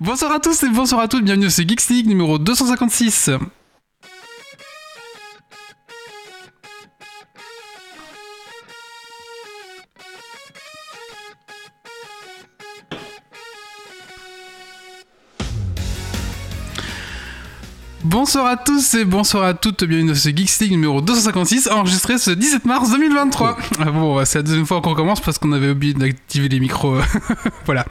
Bonsoir à tous et bonsoir à toutes, bienvenue sur Geeks League numéro 256. Bonsoir à tous et bonsoir à toutes, bienvenue dans ce Geeks League numéro 256, enregistré ce 17 mars 2023. Ah bon, c'est la deuxième fois qu'on recommence parce qu'on avait oublié d'activer les micros. voilà.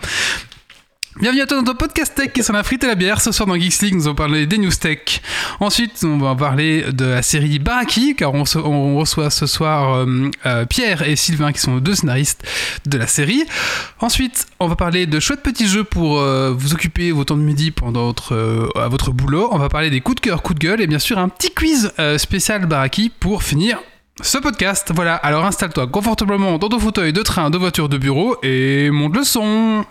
Bienvenue à toi dans ton podcast tech qui sur la frite et la bière. Ce soir dans Geeks League, nous allons parler des news tech. Ensuite, on va parler de la série Baraki, car on, reçoit, ce soir euh, euh, Pierre et Sylvain qui sont deux scénaristes de la série. Ensuite, on va parler de chouettes petits jeux pour euh, vous occuper vos temps de midi pendant votre, à votre boulot. On va parler des coups de cœur, coups de gueule et bien sûr un petit quiz spécial Baraki pour finir ce podcast. Voilà, alors installe-toi confortablement dans ton fauteuil de train, de voiture, de bureau et monte le son.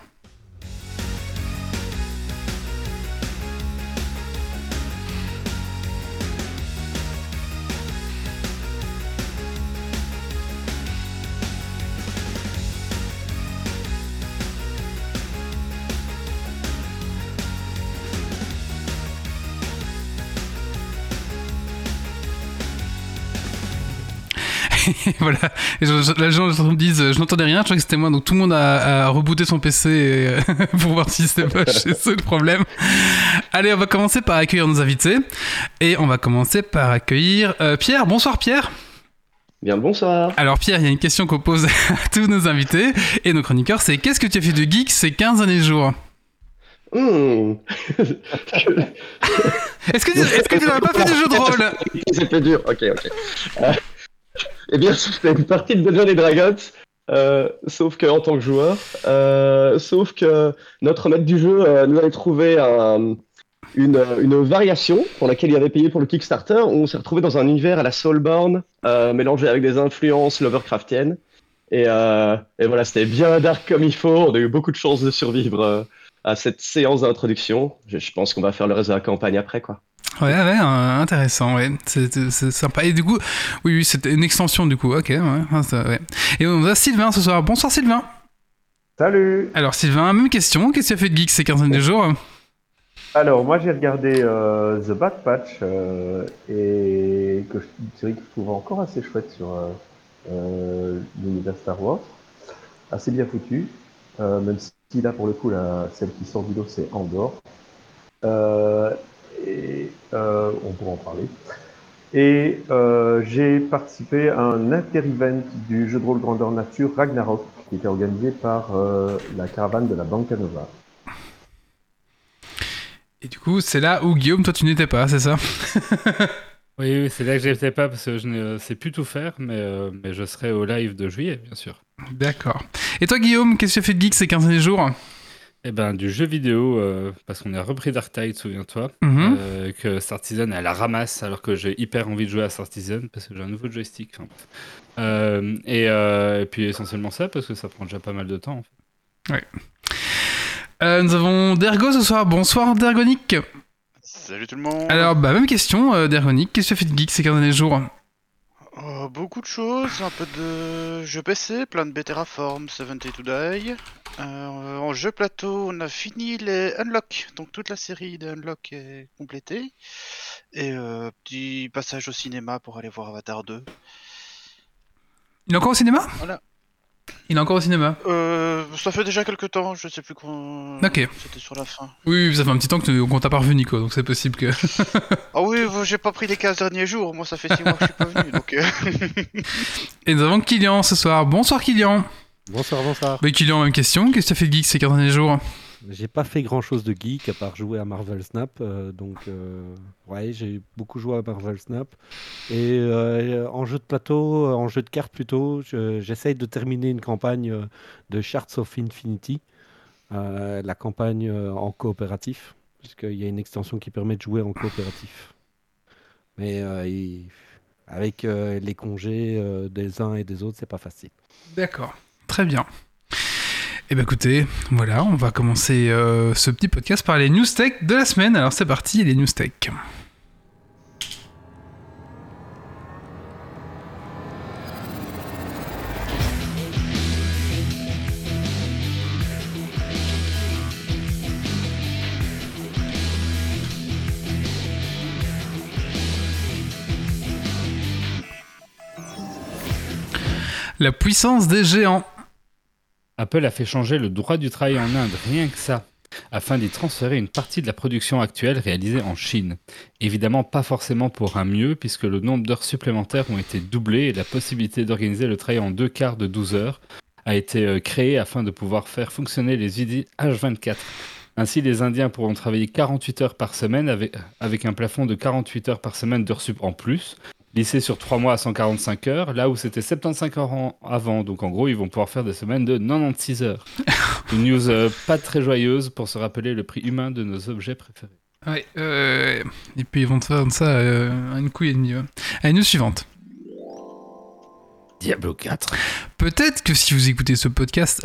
voilà. Et je, je- les gens me disent, euh, je n'entendais rien, je crois que c'était moi. Donc tout le monde a, a rebooté son PC et, euh, pour voir si c'était pas chez eux le problème. Allez, on va commencer par accueillir nos invités. Et on va commencer par accueillir euh, Pierre. Bonsoir Pierre. Bien le bonsoir. Alors Pierre, il y a une question qu'on pose à tous nos invités et nos chroniqueurs, c'est qu'est-ce que tu as fait de geek ces 15 derniers jours Hmm. Est-ce que tu est-ce que tu n'as pas fait de jeu de rôle? C'était dur, ok, ok. Eh bien, c'était une partie de Dungeons Dragons, euh, sauf que en tant que joueur, euh, sauf que notre maître du jeu euh, nous avait trouvé un- une, une variation pour laquelle il avait payé pour le Kickstarter. où On s'est retrouvé dans un univers à la Soulborn, mélangé avec des influences Lovecraftiennes. Et, voilà, c'était bien dark comme il faut. On a eu beaucoup de chance de survivre à cette séance d'introduction. Je, je pense qu'on va faire le reste de la campagne après, quoi. Ouais, ouais, euh, intéressant, ouais. C'est sympa. Et du coup, oui, oui, c'était une extension du coup. Ok, ouais. Et on a Sylvain ce soir. Bonsoir Sylvain. Salut Alors Sylvain, même question. Qu'est-ce que tu as fait de geek ces 15 derniers jours? Alors, moi j'ai regardé euh, The Bad Patch, euh, et que je, une série que je trouve encore assez chouette sur euh, l'univers Star Wars. Assez bien foutu, même si là pour le coup, la, celle qui sort du lot c'est Andorre. Et euh, on pourra en parler. Et euh, j'ai participé à un inter-event du jeu de rôle grandeur nature Ragnarok, qui était organisé par euh, la caravane de la Banca Nova. Et du coup, c'est là où Guillaume, toi, tu n'étais pas, c'est ça? Oui, oui, c'est là que j'étais pas parce que je ne sais plus tout faire, mais, euh, mais je serai au live de juillet, bien sûr. D'accord. Et toi, Guillaume, qu'est-ce que tu as fait de geek ces 15 derniers jours? Eh ben, du jeu vidéo, euh, parce qu'on a repris Dark Tide, souviens-toi, Mhm. euh, que Star Citizen, elle la ramasse alors que j'ai hyper envie de jouer à Star Citizen parce que j'ai un nouveau joystick. Euh, et, euh, et puis essentiellement ça parce que ça prend déjà pas mal de temps. en fait. Euh, Nous avons Dergo ce soir. Bonsoir, Dergonic. Salut tout le monde. Alors, bah, même question, euh, Dergonic. Qu'est-ce que tu as fait de geek ces 15 derniers jours? Oh, beaucoup de choses, un peu de jeux PC, plein de Terraform, 70 to Die. Euh, en jeu plateau, on a fini les Unlock, donc toute la série des Unlock est complétée. Et euh, petit passage au cinéma pour aller voir Avatar 2. Il est encore au cinéma? Voilà. Il est encore au cinéma. Euh, ça fait déjà quelques temps, je sais plus quand. Ok. C'était sur la fin. Oui, ça fait un petit temps qu'on t'a pas revu, Nico, donc c'est possible que. Ah oui, j'ai pas pris les 15 derniers jours, moi ça fait 6 mois que je suis pas venu, donc. euh, Et nous avons Kylian ce soir. Bonsoir, Kylian. Bonsoir, bonsoir. Bah, Kylian, même question. Qu'est-ce que tu as fait de geek ces 15 derniers jours? J'ai pas fait grand chose de geek à part jouer à Marvel Snap. euh, donc, euh, ouais, j'ai beaucoup joué à Marvel Snap. Et euh, en jeu de plateau, euh, en jeu de cartes plutôt, je- j'essaye de terminer une campagne de Shards of Infinity. la campagne en coopératif. Puisqu'il y a une extension qui permet de jouer en coopératif. Mais avec les congés des uns et des autres, c'est pas facile. D'accord. Très bien. Eh bien écoutez, voilà, on va commencer euh, ce petit podcast par les news tech de la semaine. Alors c'est parti, les news tech. La puissance des géants. Apple a fait changer le droit du travail en Inde, rien que ça, afin d'y transférer une partie de la production actuelle réalisée en Chine. Évidemment pas forcément pour un mieux, puisque le nombre d'heures supplémentaires ont été doublés et la possibilité d'organiser le travail en deux quarts de 12 heures a été euh, créée afin de pouvoir faire fonctionner les usines H24. Ainsi, les Indiens pourront travailler 48 heures par semaine avec, avec un plafond de 48 heures par semaine d'heures sup en plus, lissé sur 3 mois à 145 heures, là où c'était 75 heures en- avant. Donc en gros, ils vont pouvoir faire des semaines de 96 heures. Une news euh, pas très joyeuse pour se rappeler le prix humain de nos objets préférés. Ouais, euh, et puis ils vont te faire ça euh, une couille et demie. ouais. Allez, news suivante. Diablo 4. Peut-être que si vous écoutez ce podcast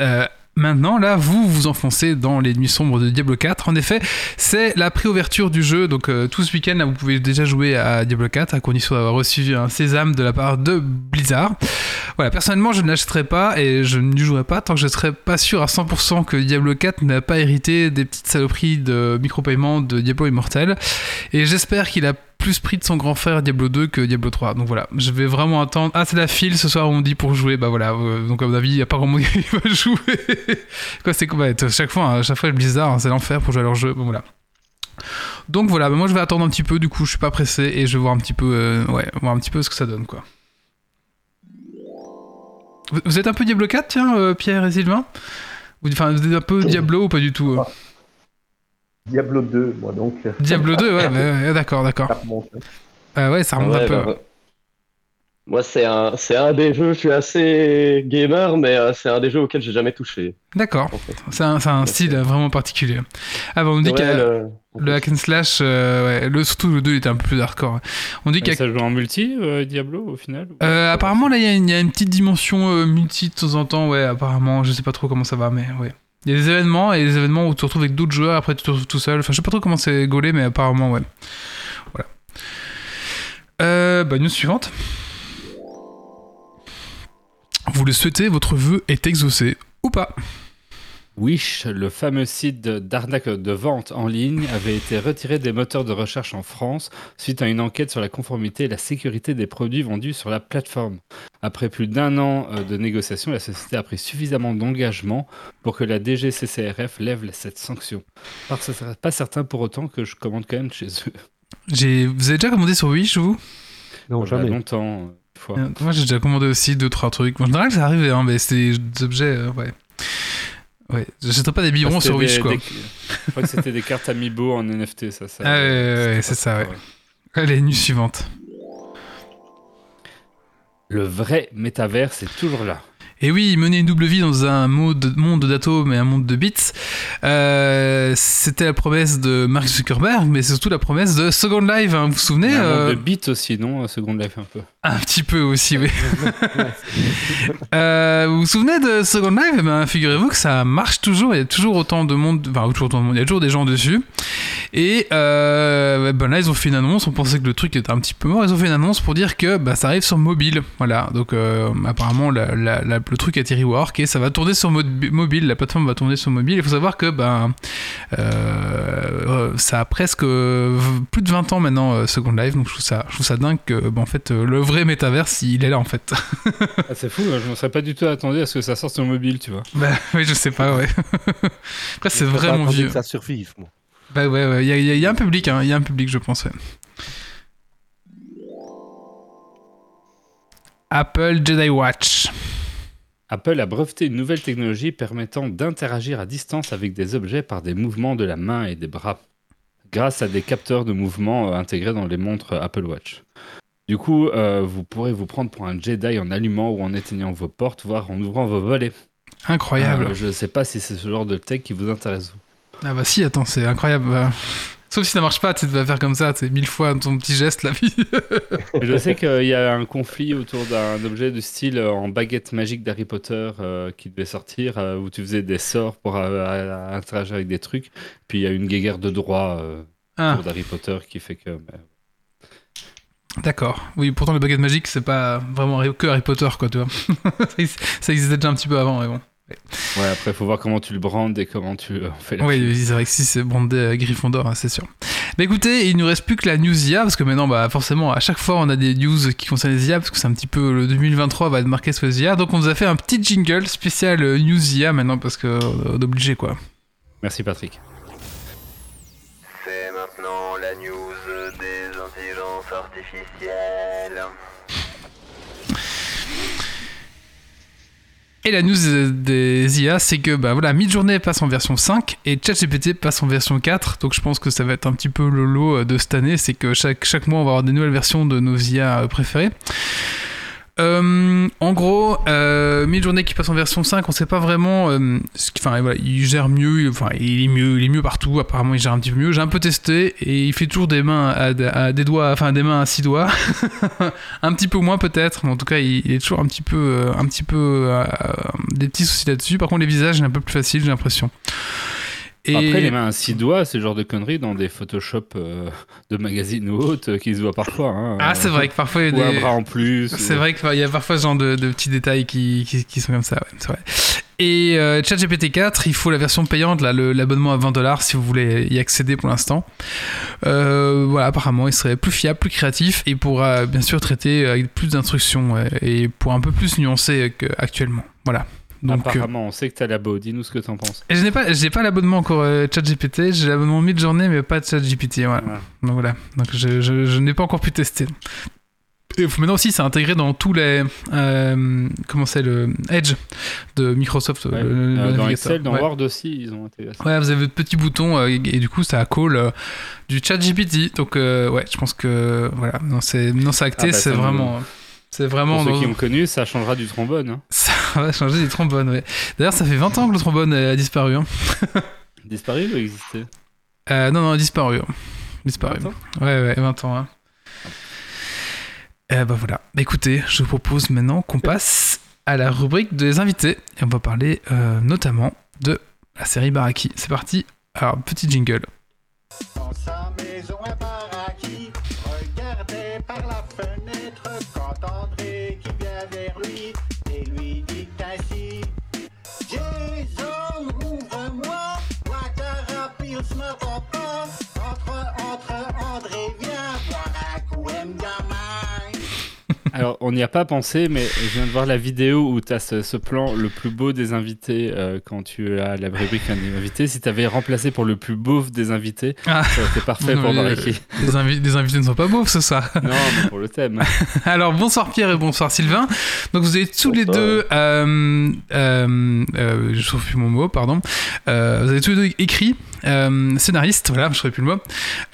maintenant, là, vous vous enfoncez dans les nuits sombres de Diablo 4. En effet, c'est la préouverture du jeu. Donc, euh, tout ce week-end, là, vous pouvez déjà jouer à Diablo 4 à condition d'avoir reçu un sésame de la part de Blizzard. Voilà, personnellement, je ne l'achèterai pas et je n'y jouerai pas tant que je ne serai pas sûr à 100% que Diablo 4 n'a pas hérité des petites saloperies de micropaiement de Diablo Immortel. Et j'espère qu'il a plus pris de son grand frère Diablo 2 que Diablo 3. Donc voilà, je vais vraiment attendre. Ah, c'est la file ce soir, on dit pour jouer. Bah voilà, euh, donc à mon avis, il n'y a pas grand monde qui va jouer. quoi, c'est quoi Chaque fois, hein, chaque le Blizzard, hein, c'est l'enfer pour jouer à leur jeu. Donc voilà, bah, moi je vais attendre un petit peu, du coup je suis pas pressé et je vais voir un petit peu, euh, ouais, voir un peu ce que ça donne quoi. Vous- êtes un peu Diablo 4, tiens, euh, Pierre et Sylvain? Vous êtes un peu Diablo ou pas du tout Diablo 2, moi donc. euh, Diablo 2, ouais, bah, ouais, d'accord, d'accord. ça remonte. Ah ouais, ça remonte Ouais, un peu. bah. Moi, c'est un, c'est un des jeux, je suis assez gamer, mais euh, c'est un des jeux auxquels j'ai jamais touché. D'accord, En fait. c'est un, c'est un style vraiment particulier. Ah bah on dit Ouais, qu'il y a le- le hack and slash, euh, ouais, le, surtout le 2 il était un peu plus hardcore. On dit qu'il y Et a ça joue en multi, euh, Diablo, au final Euh, apparemment, là, il y, a une- il y a une petite dimension euh, multi de temps en temps, ouais, apparemment. Je sais pas trop comment ça va, mais ouais. Il y a des événements, et des événements où tu te retrouves avec d'autres joueurs, après tu te retrouves tout seul. Enfin, je sais pas trop comment c'est gaulé, mais apparemment, ouais. Voilà. Euh, bah, news suivante. Vous le souhaitez, votre vœu est exaucé, ou pas? Wish, le fameux site d'arnaque de vente en ligne, avait été retiré des moteurs de recherche en France suite à une enquête sur la conformité et la sécurité des produits vendus sur la plateforme. Après plus d'un an euh, de négociations, la société a pris suffisamment d'engagement pour que la DGCCRF lève cette sanction. Par ce serait pas certain pour autant que je commande quand même chez eux. J'ai... Vous avez déjà commandé sur Wish, vous? Non, a jamais. longtemps. euh, fois. Euh, Moi, j'ai déjà commandé aussi deux, trois trucs. En général, c'est arrivé, hein, mais c'est des objets, euh, ouais. Ouais, j'achèterai pas des biberons sur Wish, quoi. des- Je crois que c'était des cartes Amiibo en NFT, ça. ça Ah ouais, c'est ça, ouais. Allez, news suivante. Le vrai métavers, c'est toujours là. Et oui, mener une double vie dans un monde, monde d'atomes et un monde de bits, euh, c'était la promesse de Mark Zuckerberg, mais c'est surtout la promesse de Second Life. hein. Vous vous souvenez Il y a un euh, monde de bits aussi, non Second Life un peu? Un petit peu aussi, oui. Euh, vous vous souvenez de Second Life? Eh ben, figurez-vous que ça marche toujours. Il y a toujours autant de monde, enfin toujours autant de monde. Il y a toujours des gens dessus. Et euh, ben là, ils ont fait une annonce. On pensait que le truc était un petit peu mort. Ils ont fait une annonce pour dire que bah, ça arrive sur mobile. Voilà. Donc euh, apparemment, la- la- la- le truc a été rework et ça va tourner sur mo- mobile. La plateforme va tourner sur mobile. Il faut savoir que ben ça a presque plus de 20 ans maintenant Second Life. Donc je trouve ça, je trouve ça dingue que ben, en fait le vrai métaverse il est là en fait. Ah, c'est fou, je ne serais pas du tout attendu à ce que ça sorte sur mobile, tu vois. bah oui, je sais pas, ouais. Après c'est vraiment vieux. que ça survive, moi. Bah ouais, ouais. Il y, a- il y y a un public, hein. Il y a un public, je pense. ouais. Apple Jedi Watch. Apple a breveté une nouvelle technologie permettant d'interagir à distance avec des objets par des mouvements de la main et des bras, grâce à des capteurs de mouvement euh, intégrés dans les montres Apple Watch. Du coup, euh, vous pourrez vous prendre pour un Jedi en allumant ou en éteignant vos portes, voire en ouvrant vos volets. Incroyable. Euh, je ne sais pas si c'est ce genre de tech qui vous intéresse. Ah bah si, attends, c'est incroyable. bah. Sauf si ça marche pas, tu vas faire comme ça, tu sais, mille fois ton petit geste, la vie. Je sais qu'il y a un conflit autour d'un objet du style euh, en baguette magique d'Harry Potter euh, qui devait sortir, euh, où tu faisais des sorts pour interagir avec des trucs. Puis il y a une guéguerre de droit Ah, autour d'Harry Potter qui fait que. bah, d'accord. Oui, pourtant, le baguette magique, c'est pas vraiment que Harry Potter, quoi, tu vois. ça ex- ça existait déjà un petit peu avant, mais bon. Ouais, après, il faut voir comment tu le brandes et comment tu euh, fais la Oui, c'est vrai que si c'est brandé à Gryffondor, hein, c'est sûr. Bah écoutez, il nous reste plus que la news IA, parce que maintenant, bah forcément, à chaque fois, on a des news qui concernent les IA, parce que c'est un petit peu le 2023 va être marqué sur les IA. Donc on nous a fait un petit jingle spécial euh, news IA maintenant, parce que euh, d'obligé quoi. Merci Patrick. Et la news des IA, c'est que bah voilà, Midjourney passe en version 5 et ChatGPT passe en version 4. Donc je pense que ça va être un petit peu le lot euh, de cette année, c'est que chaque, chaque mois on va avoir des nouvelles versions de nos IA préférées. Euh, en gros, euh, Midjourney qui passe en version 5, on sait pas vraiment. euh, il gère mieux. il- est mieux, il est mieux partout. Apparemment, il gère un petit peu mieux. J'ai un peu testé et il fait toujours des mains à, à des doigts, enfin des mains à six doigts. un petit peu moins peut-être, mais en tout cas, il, il est toujours un petit peu, euh, un petit peu des petits soucis là-dessus. Par contre, les visages, c'est un peu plus facile, j'ai l'impression. Et Après, les mains à six doigts, c'est le genre de conneries dans des Photoshop euh, de magazines ou autres euh, qui se voient parfois. hein. ah, c'est vrai que parfois il y Ou a un des... bras en plus. C'est ou- vrai qu'il y a parfois ce genre de, de petits détails qui, qui, qui sont comme ça, ouais, c'est vrai. Et euh, ChatGPT 4, il faut la version payante, là, l'abonnement à 20 dollars si vous voulez y accéder pour l'instant. Euh, voilà, apparemment, il serait plus fiable, plus créatif et pourra bien sûr traiter avec plus d'instructions ouais, et pour un peu plus nuancer qu'actuellement. Voilà. Donc, Apparemment, on sait que t'as labo. Dis-nous ce que t'en penses. et je n'ai pas, j'ai pas l'abonnement encore euh, ChatGPT, j'ai l'abonnement mid-journée, mais pas de ChatGPT. Voilà. Donc voilà. Donc je, je, je n'ai pas encore pu tester. Et maintenant aussi, c'est intégré dans tous les. euh, comment c'est le Edge de Microsoft. Ouais. le- le Euh, dans. Excel, dans Ouais. Word aussi, ils ont intégré ça. Ouais, vous avez votre petit bouton euh, et, et du coup, ça call euh, du ChatGPT. Donc euh, ouais, je pense que voilà, non, c'est acté, Ah bah, c'est nous- vraiment. C'est vraiment. Pour ceux dans- qui ont connu, ça changera du trombone. hein. Ça va changer des trombones, ouais. D'ailleurs, ça fait 20 ans que le trombone a disparu. Hein. Disparu ou existé Euh, non, non, disparu. hein. Disparu. 20 ans Ouais, ouais, 20 ans. Hein. Eh bah voilà. Bah, écoutez, je vous propose maintenant qu'on passe à la rubrique des invités. Et on va parler euh, notamment de la série Baraki. C'est parti. Alors, petit jingle. Dans sa maison Alors, on n'y a pas pensé, mais je viens de voir la vidéo où tu as ce, ce plan le plus beau des invités euh, quand tu as la rubrique des invités. Si tu avais remplacé pour le plus beauf des invités, Ah. ça aurait été parfait Non, pour Baraki. Les, invi- les invités ne sont pas beaux, ce soir. Non, mais pour le thème. Alors bonsoir Pierre et bonsoir Sylvain. Donc vous avez tous les deux, euh, euh, euh, je trouve plus mon mot, pardon. Euh, vous avez tous les deux écrit, euh, scénariste, voilà, je ne plus le mot,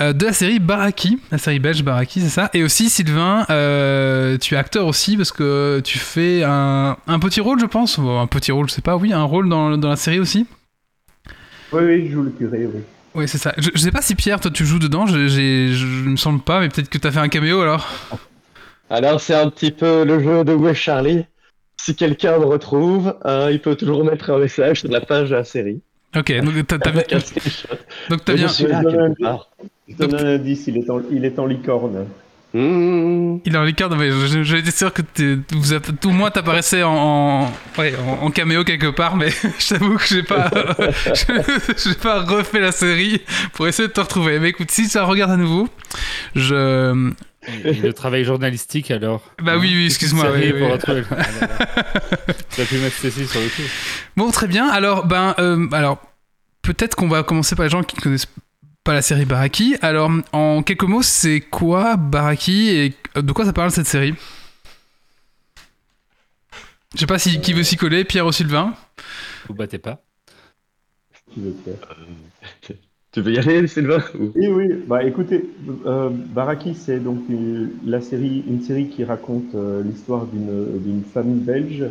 euh, de la série Baraki, la série belge Baraki, c'est ça. Et aussi Sylvain, euh, tu es acteur aussi parce que tu fais un, un petit rôle, je pense, Bon, un petit rôle, je sais pas, oui, un rôle dans, dans la série aussi. Oui, oui, je joue le curé, oui. Oui, c'est ça. Je, je sais pas si Pierre, toi tu joues dedans, je, je, je me semble pas, mais peut-être que tu as fait un caméo alors. Alors, c'est un petit peu le jeu de Où est Charlie Si quelqu'un me retrouve, euh, il peut toujours mettre un message sur la page de la série. Ok, donc t'as, screenshot. donc t'as bien. Je suis là, Je donne quelque part. Je donne un indice, il est en, il est en licorne. Mmh. Il est en licorne, mais je- j'étais sûr que tout moi t'apparaissais en, en, ouais, en, en caméo quelque part, mais je t'avoue que j'ai pas, je- j'ai pas refait la série pour essayer de te retrouver. Mais écoute, si ça regarde à nouveau, je, le travail journalistique, alors. Bah oui, oui, excuse-moi, oui, pour oui. retrouver le- Ah là là. Tu as pu mettre Cécile sur le coup. Bon, très bien. Alors, ben, euh, alors, peut-être qu'on va commencer par les gens qui ne connaissent pas la série Baraki. Alors, en quelques mots, c'est quoi Baraki et de quoi ça parle cette série? Je sais pas si qui veut s'y coller, Pierre ou Sylvain? Vous battez pas. Tu veux y aller, Sylvain Ou- Oui, oui. Bah, écoutez, euh, Baraki, c'est donc une, la série, une série qui raconte euh, l'histoire d'une famille belge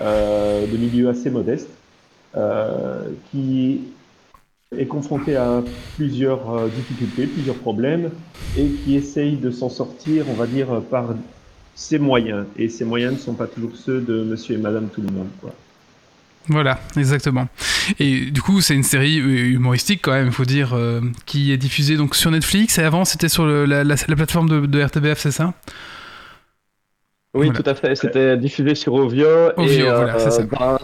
euh, de milieu assez modeste qui est confrontée à plusieurs difficultés, plusieurs problèmes et qui essaye de s'en sortir, on va dire, par ses moyens. Et ses moyens ne sont pas toujours ceux de monsieur et madame tout le monde. Quoi. Voilà, exactement. Et du coup, c'est une série euh, humoristique quand même, il faut dire, euh, qui est diffusée donc sur Netflix. Et avant, c'était sur le- la, la- la plateforme de, de RTBF, c'est ça? Oui, Voilà. tout à fait. C'était diffusé sur Ovio. Ovio, et, euh, voilà, c'est ça. ben,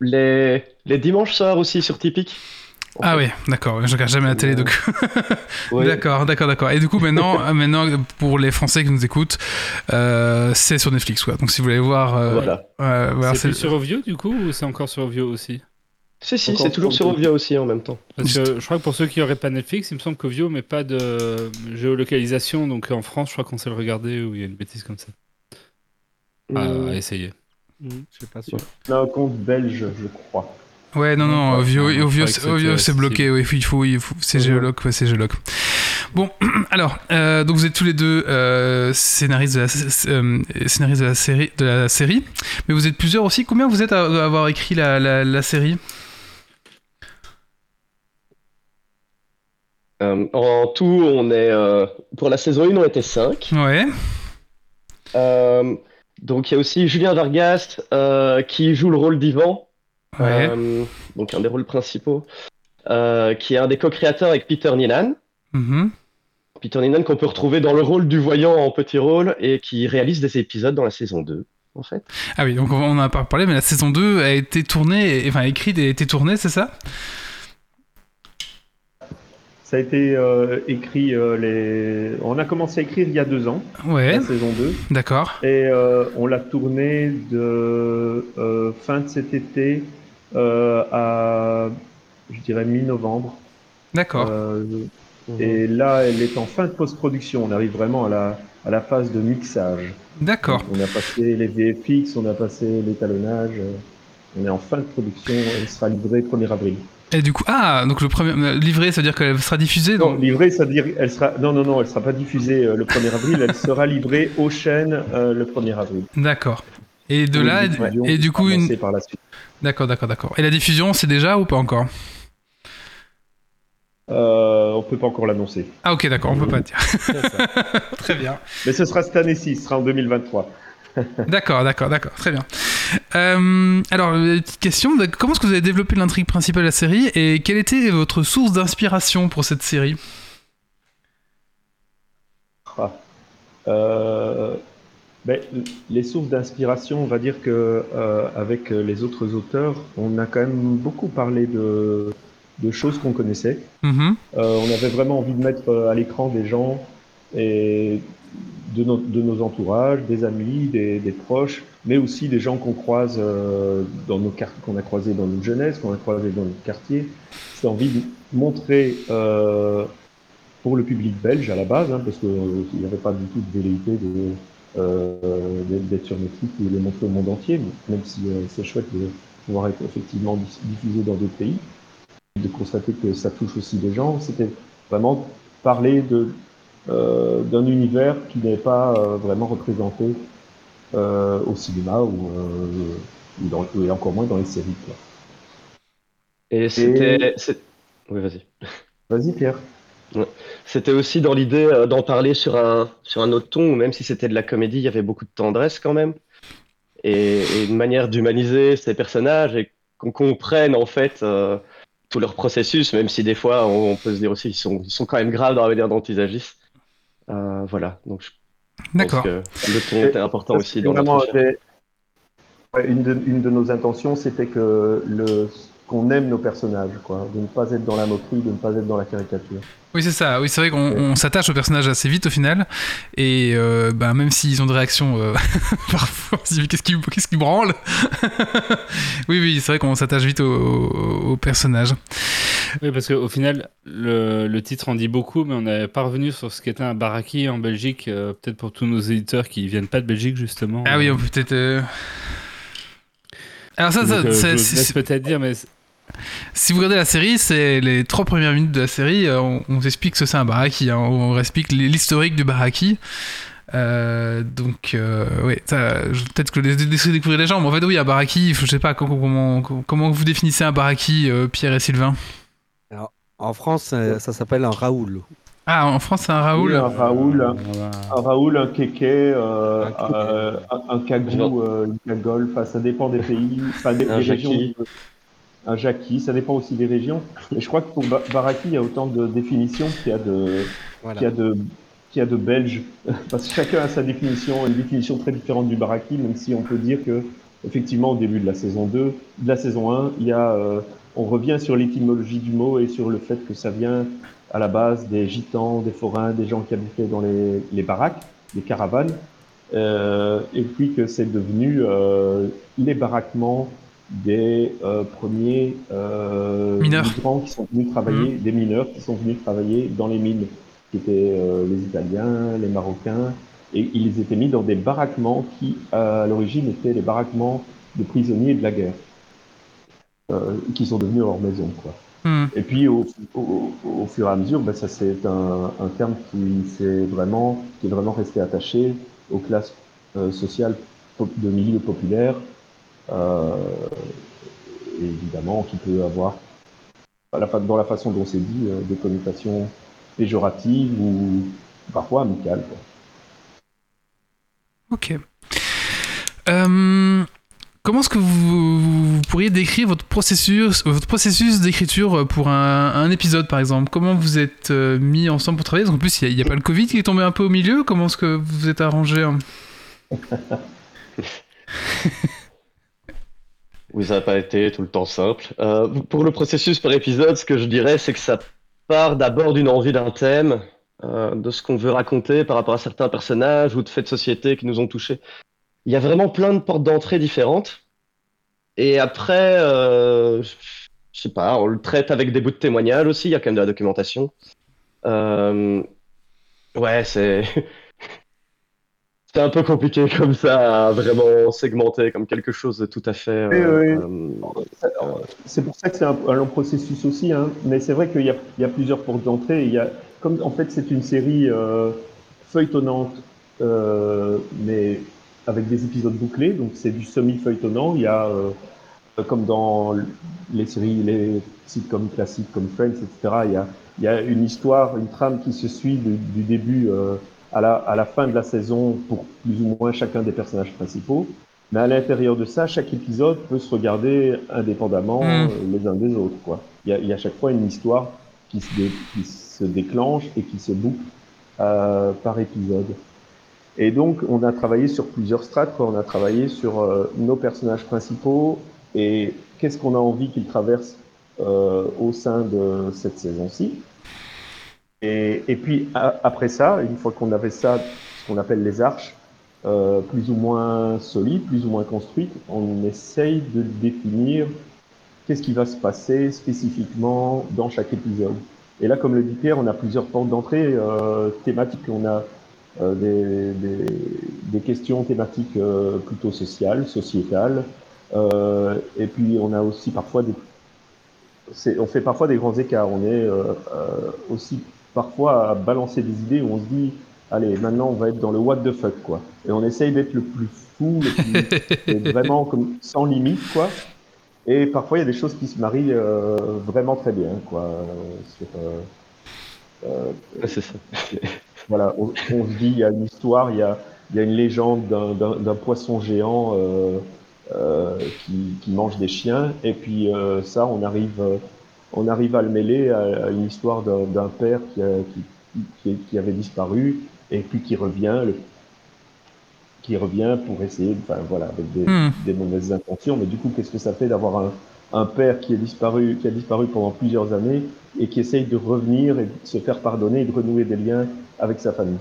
les, les dimanches soirs aussi sur Typique. Ah fait. oui, d'accord. Je regarde jamais la télé, donc. Ouais. D'accord, d'accord, d'accord. Et du coup, maintenant, euh, maintenant, pour les Français qui nous écoutent, euh, c'est sur Netflix, quoi. Donc, si vous voulez voir, euh, Voilà. euh, voilà, c'est sur Ovio du coup ou c'est encore sur Ovio aussi? Si, si, c'est toujours sur Ovia aussi en même temps. Parce que je crois que pour ceux qui n'auraient pas Netflix, il me semble qu'Ovio met pas de géolocalisation. Donc en France, je crois qu'on sait le regarder ou il y a une bêtise comme ça. À, Hmm. à essayer. Hmm, je suis pas sûr. On a un compte belge, je crois. Ouais, non, non, Ovio, Ovio, c'est- bloqué, oui, il faut, il faut, c'est géologue, ouais, c'est géologue. Bon, alors, euh, donc vous êtes tous les deux euh, scénaristes, de la, s- euh, scénaristes de la série, de la série, mais vous êtes plusieurs aussi. Combien vous êtes à, à avoir écrit la, la, la série? Euh, en tout, on est euh, pour la saison 1, on était 5. Ouais, donc il y a aussi Julien Vargas euh, qui joue le rôle d'Ivan, ouais, euh, donc un des rôles principaux, euh, qui est un des co-créateurs avec Peter Nilan. mhm. Peter Nilan qu'on peut retrouver dans le rôle du voyant en petit rôle et qui réalise des épisodes dans la saison 2, en fait. Ah oui, donc on en a pas parlé, mais la saison 2 a été tournée, enfin écrite et a été tournée, c'est ça? Ça a été euh, écrit, euh, les... on a commencé à écrire il y a deux ans, Ouais, la saison 2, d'accord, et euh, on l'a tourné de euh, fin de cet été à, je dirais, mi-novembre. d'accord. Euh, et là, elle est en fin de post-production. On arrive vraiment à la, à la phase de mixage. D'accord. On a passé les VFX, on a passé l'étalonnage. euh, On est en fin de production. Elle sera livrée 1er avril. Et du coup, ah, donc le premier euh, livré, ça veut dire qu'elle sera diffusée Non, livrée, ça veut dire, elle sera, non, non, non, elle sera pas diffusée euh, le 1er avril. Elle sera livrée aux chaînes euh, le 1er avril. D'accord. Et de là, et du coup, une... par la suite. D'accord, d'accord, d'accord. Et la diffusion, c'est déjà ou pas encore? Euh, on peut pas encore l'annoncer. Ah ok, d'accord, on peut pas dire. Très bien. Mais ce sera cette année-ci, ce sera en 2023. D'accord, d'accord, d'accord, très bien. Euh, alors, petite question, comment est-ce que vous avez développé l'intrigue principale de la série et quelle était votre source d'inspiration pour cette série? Ah. Euh, ben, les sources d'inspiration, on va dire que euh, avec les autres auteurs, on a quand même beaucoup parlé de, de choses qu'on connaissait. Mhm. Euh, on avait vraiment envie de mettre euh, à l'écran des gens et de, nos- de nos entourages, des amis, des, des proches, mais aussi des gens qu'on croise euh, dans nos qu'on a croisés dans notre jeunesse, qu'on a croisés dans notre quartier. C'est envie de montrer pour le public belge à la base, hein, parce qu'il n'y avait pas du tout de velléité de d'être d'être sur Netflix ou de le montrer au monde entier, même si euh, c'est chouette de pouvoir être effectivement diffusé dans d'autres pays de constater que ça touche aussi des gens. C'était vraiment parler de euh, d'un univers qui n'est pas euh, vraiment représenté euh, au cinéma ou, euh, ou, dans- et encore moins dans les séries. quoi. Et c'était. Oui, vas-y. Vas-y Pierre. C'était aussi dans l'idée euh, d'en parler sur un, sur un autre ton, où même si c'était de la comédie, il y avait beaucoup de tendresse quand même. Et, et une manière d'humaniser ces personnages et qu'on comprenne en fait euh, tout leur processus, même si des fois on, on peut se dire aussi qu'ils sont, ils sont quand même graves dans la manière dont ils agissent. Euh, voilà, donc je pense D'accord. que le ton était important aussi dans ouais, une, de, une de nos intentions, c'était que le qu'on aime nos personnages, quoi, de ne pas être dans la moquerie, de ne pas être dans la caricature. Oui, c'est ça. Oui, c'est vrai qu'on on s'attache aux personnages assez vite au final. Et euh, ben, même s'ils ont des réactions euh, parfois, on se dit, qu'est-ce qui, qu'est-ce qui branle? Oui, oui, c'est vrai qu'on s'attache vite aux, personnages. Oui, parce qu'au final, le, le titre en dit beaucoup, mais on n'est pas revenu sur ce qu'était un baraki en Belgique, euh, peut-être pour tous nos éditeurs qui viennent pas de Belgique, justement. Ah oui, on peut peut-être. Alors, ça, ça, c'est- laisse peut-être dire, mais Si vous regardez la série, c'est les trois premières minutes de la série, euh, on, on vous explique ce que c'est un baraki, hein, on vous explique l'historique du baraki. Euh, donc, euh, je- peut-être que les- laisser découvrir les gens, mais en fait, oui, un baraki, je sais pas comment, comment, comment vous définissez un baraki, euh, Pierre et Sylvain? En France, ça s'appelle un Raoul. Ah, en France, c'est un Raoul Oui, un Raoul, un, voilà. un Raoul, un kéké, euh, Un kéké. euh, un, un kagou, euh, une cagole, enfin, ça dépend des pays, enfin, des, Un des régions. Un jackie, ça dépend aussi des régions. Et je crois que pour Ba- Baraki, il y a autant de définitions qu'il y a de, Voilà. qu'il y a de, qu'il y a de Belges. Parce que chacun a sa définition, une définition très différente du Baraki, même si on peut dire que, effectivement, au début de la saison 2, de la saison 1, il y a euh, on revient sur l'étymologie du mot et sur le fait que ça vient à la base des gitans, des forains, des gens qui habitaient dans les, les baraques, les caravanes, euh, et puis que c'est devenu euh, les baraquements des euh, premiers Mineurs. migrants qui sont venus travailler, des mineurs qui sont venus travailler dans les mines, qui étaient les Italiens, les Marocains, et ils étaient mis dans des baraquements qui, à l'origine, étaient les baraquements de prisonniers de la guerre, qui sont devenus leur maison, quoi. Hmm. Et puis au, au, au fur et à mesure, ben, ça c'est un, un terme qui s'est vraiment, qui est vraiment resté attaché aux classes euh, sociales de milieu populaire, euh, et évidemment qui peut avoir, à la fa- dans la façon dont c'est dit, euh, des connotations péjoratives ou parfois amicales. quoi. Ok. Euh, comment est-ce que vous, pourriez décrire votre processus, votre processus d'écriture pour un, épisode, par exemple? Comment vous êtes euh, mis ensemble pour travailler? Parce qu'en plus, il n'y a, pas le Covid qui est tombé un peu au milieu. Comment est-ce que vous êtes arrangé Oui, ça n'a pas été tout le temps simple. Euh, pour le processus par épisode, ce que je dirais, c'est que ça part d'abord d'une envie d'un thème, euh, de ce qu'on veut raconter par rapport à certains personnages ou de faits de société qui nous ont touchés. Il y a vraiment plein de portes d'entrée différentes. Et après, euh, je sais pas, on le traite avec des bouts de témoignages aussi, il y a quand même de la documentation. Euh, ouais, c'est. C'est un peu compliqué comme ça à vraiment segmenter comme quelque chose de tout à fait. euh, euh, C'est pour ça que c'est un, un long processus aussi, hein. mais c'est vrai qu'il y a, il y a plusieurs portes d'entrée. Il y a, comme en fait c'est une série feuilletonnante, mais avec des épisodes bouclés, donc c'est du semi-feuilletonnant. Il y a, euh, comme dans les séries, les sitcoms classiques comme Friends, etc., il y a, il y a une histoire, une trame qui se suit du, du début euh, à, la, à la fin de la saison pour plus ou moins chacun des personnages principaux. Mais à l'intérieur de ça, chaque épisode peut se regarder indépendamment Mm. euh, les uns des autres. Quoi. Il, y a, il y a à chaque fois une histoire qui se, dé- qui se déclenche et qui se boucle euh, par épisode. Et donc, on a travaillé sur plusieurs strates. Quoi. On a travaillé sur euh, nos personnages principaux et qu'est-ce qu'on a envie qu'ils traversent euh, au sein de cette saison-ci. Et, puis, après ça, une fois qu'on avait ça, ce qu'on appelle les arches, euh, plus ou moins solides, plus ou moins construites, on essaye de définir qu'est-ce qui va se passer spécifiquement dans chaque épisode. Et là, comme le dit Pierre, on a plusieurs portes d'entrée euh, thématiques. On a des, des, des questions thématiques euh, plutôt sociales, sociétales. Euh, et puis, on a aussi parfois des... c'est- On fait parfois des grands écarts. On est euh, euh, aussi parfois à balancer des idées où on se dit allez, maintenant on va être dans le what the fuck, quoi. Et on essaye d'être le plus fou, le plus, et vraiment comme sans limite, quoi. Et parfois il y a des choses qui se marient euh, vraiment très bien, quoi. euh, sur, euh, euh, ouais, c'est ça. voilà, on, on se dit il y a une histoire, il y a, il y a une légende d'un- d'un d'un poisson géant euh, euh, qui, qui mange des chiens, et puis euh, ça, on arrive, euh, on arrive à le mêler à, à une histoire d'un d'un père qui, a- qui, qui, avait disparu et puis qui revient, le- qui revient pour essayer, enfin voilà, avec des, Hmm. des mauvaises intentions. Mais du coup, qu'est-ce que ça fait d'avoir un, un père qui est disparu, qui a disparu pendant plusieurs années et qui essaye de revenir et de se faire pardonner et de renouer des liens avec sa famille.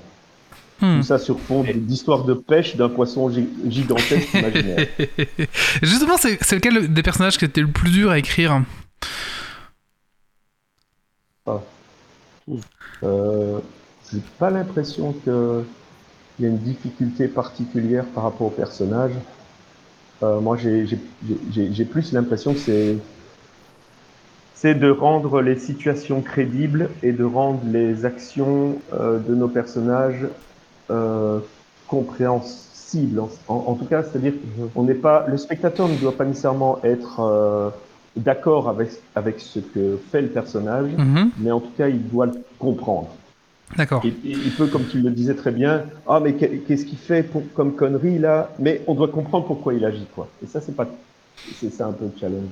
Hmm. Tout ça sur fond d'histoire de pêche d'un poisson gi- gigantesque imaginaire. Justement, c'est lequel des personnages qui était le plus dur à écrire? Euh, j'ai pas l'impression que il y a une difficulté particulière par rapport au personnage. Euh, moi, j'ai plus l'impression que c'est c'est de rendre les situations crédibles et de rendre les actions euh, de nos personnages euh, compréhensibles. En, en- en tout cas, c'est-à-dire on n'est pas le spectateur ne doit pas nécessairement être euh, d'accord avec avec ce que fait le personnage, Mhm. mais en tout cas, il doit le comprendre. D'accord. Il, il peut, comme tu le disais très bien, ah mais qu'est- qu'est-ce qu'il fait pour, comme connerie là? Mais on doit comprendre pourquoi il agit quoi. Et ça c'est pas, c'est ça un peu le challenge.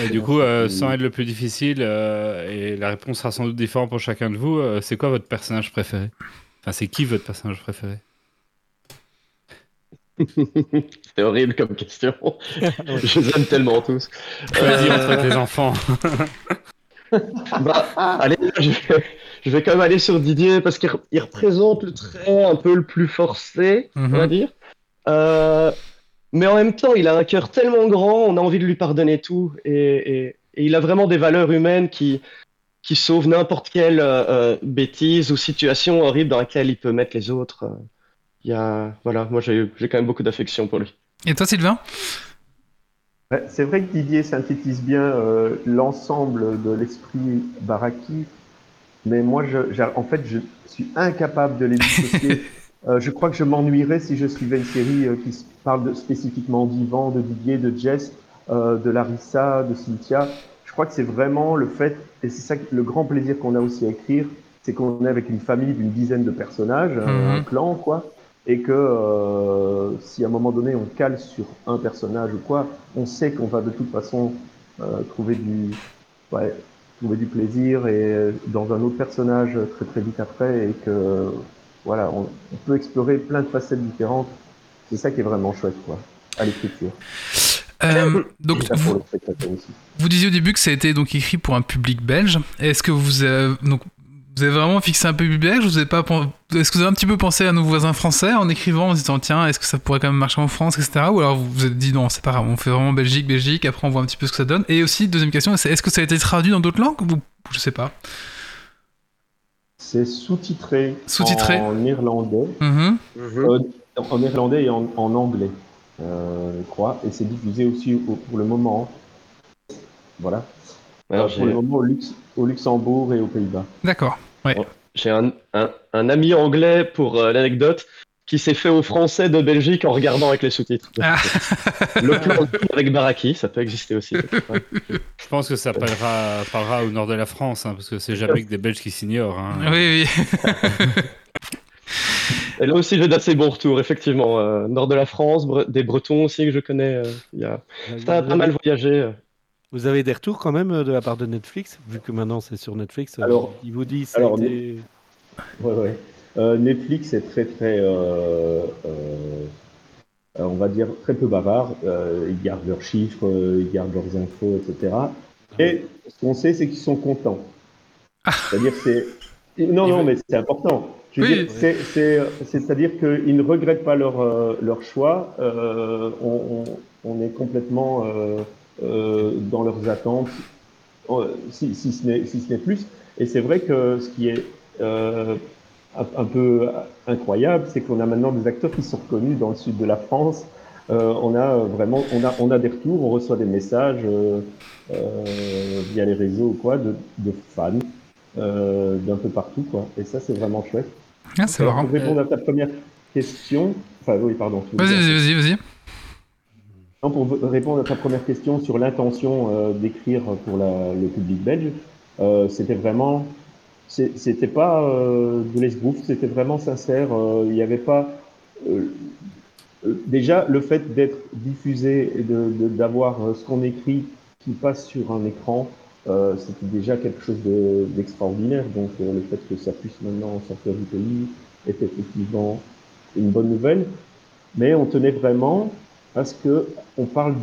Et du coup, euh, sans être le plus difficile, euh, et la réponse sera sans doute différente pour chacun de vous, euh, c'est quoi votre personnage préféré? Enfin, c'est qui votre personnage préféré? C'est horrible comme question. Je les aime tellement tous. Euh, entre tes enfants. Bah, allez, je vais, je vais quand même aller sur Didier parce qu'il re- il représente le trait un peu le plus forcé, on va Mhm. dire. Euh, mais en même temps, il a un cœur tellement grand, on a envie de lui pardonner tout. Et, et- et il a vraiment des valeurs humaines qui, qui sauvent n'importe quelle euh, euh, bêtise ou situation horrible dans laquelle il peut mettre les autres. Il y a, voilà, moi j'ai quand même beaucoup d'affection pour lui. Et toi, Sylvain? C'est vrai que Didier synthétise bien euh, l'ensemble de l'esprit Baraki, mais moi, je, en fait, je suis incapable de les dissocier. Euh, je crois que je m'ennuierais si je suivais une série euh, qui parle de- spécifiquement d'Ivan, de Didier, de Jess, de Larissa, de Cynthia. Je crois que c'est vraiment le fait, et c'est ça le grand plaisir qu'on a aussi à écrire, c'est qu'on est avec une famille d'une dizaine de personnages, un- Mhm. un clan, quoi, et que euh, si à un moment donné on cale sur un personnage ou quoi, on sait qu'on va de toute façon euh, trouver du, ouais, trouver du plaisir et euh, dans un autre personnage très très vite après et que voilà, on, on peut explorer plein de facettes différentes. C'est ça qui est vraiment chouette, quoi, à l'écriture. Euh, donc, vous, disiez au début que ça a été donc écrit pour un public belge. Est-ce que vous donc, vous avez vraiment fixé un public belge vous avez pas, pen- Est-ce que vous avez un petit peu pensé à nos voisins français en écrivant, en se disant tiens, est-ce que ça pourrait quand même marcher en France, etc. Ou alors vous vous êtes dit non, c'est pas grave, on fait vraiment Belgique, Belgique, après on voit un petit peu ce que ça donne. Et aussi, deuxième question, c'est est-ce que ça a été traduit dans d'autres langues ou je sais pas? C'est sous-titré, Sous-titré. en néerlandais, Mhm. euh, en néerlandais et en, en anglais, euh, je crois, et c'est diffusé aussi au- pour le moment. Voilà. Alors, Euh, pour le moment au, Lux- au Luxembourg et aux Pays-Bas. D'accord. J'ai un, un, un ami anglais pour euh, l'anecdote qui s'est fait au français de Belgique en regardant avec les sous-titres. Ah. Le plan avec Baraki, ça peut exister aussi. Ouais. Je pense que ça parlera, parlera au nord de la France, hein, parce que c'est jamais que des Belges qui s'ignorent. hein. Oui, oui. Et là aussi, j'ai d'assez bons retours, effectivement. Euh, nord de la France, Bre- des Bretons aussi que je connais. euh, il y a... Ça a pas mal voyagé. Vous avez des retours quand même euh, de la part de Netflix, vu que maintenant c'est sur Netflix. euh, Alors- ils vous disent alors, été- Ouais, ouais. Euh, Netflix est très, très, euh, euh, euh, on va dire, très peu bavard. Euh, ils gardent leurs chiffres, ils gardent leurs infos, etc. Et ce qu'on sait, c'est qu'ils sont contents. C'est-à-dire, c'est. Non, non, mais c'est important. Oui. C'est-à-dire qu'ils ne regrettent pas leur, leur choix. Euh, on, on- on est complètement dans leurs attentes, euh, si, si ce n'est si plus. Et c'est vrai que ce qui est euh, un, peu incroyable, c'est qu'on a maintenant des acteurs qui sont reconnus dans le sud de la France. Euh, on a vraiment, on a, on a des retours, on reçoit des messages euh, euh, via les réseaux ou quoi, de, de fans euh, d'un peu partout, quoi. Et ça, c'est vraiment chouette. Ah, c'est pour répondre à ta première question, enfin oui, pardon. Vas-y, vas-y, vas-y, pour répondre à ta première question sur l'intention euh, d'écrire pour le public belge, euh, c'était vraiment, c'était pas euh, de l'esbrouf, c'était vraiment sincère. euh, Il n'y avait pas. euh, euh, déjà, le fait d'être diffusé et d'avoir euh, ce qu'on écrit qui passe sur un écran, euh, c'était déjà quelque chose de- d'extraordinaire. Donc, euh, le fait que ça puisse maintenant sortir du pays est effectivement une bonne nouvelle. Mais on tenait vraiment à ce que on parle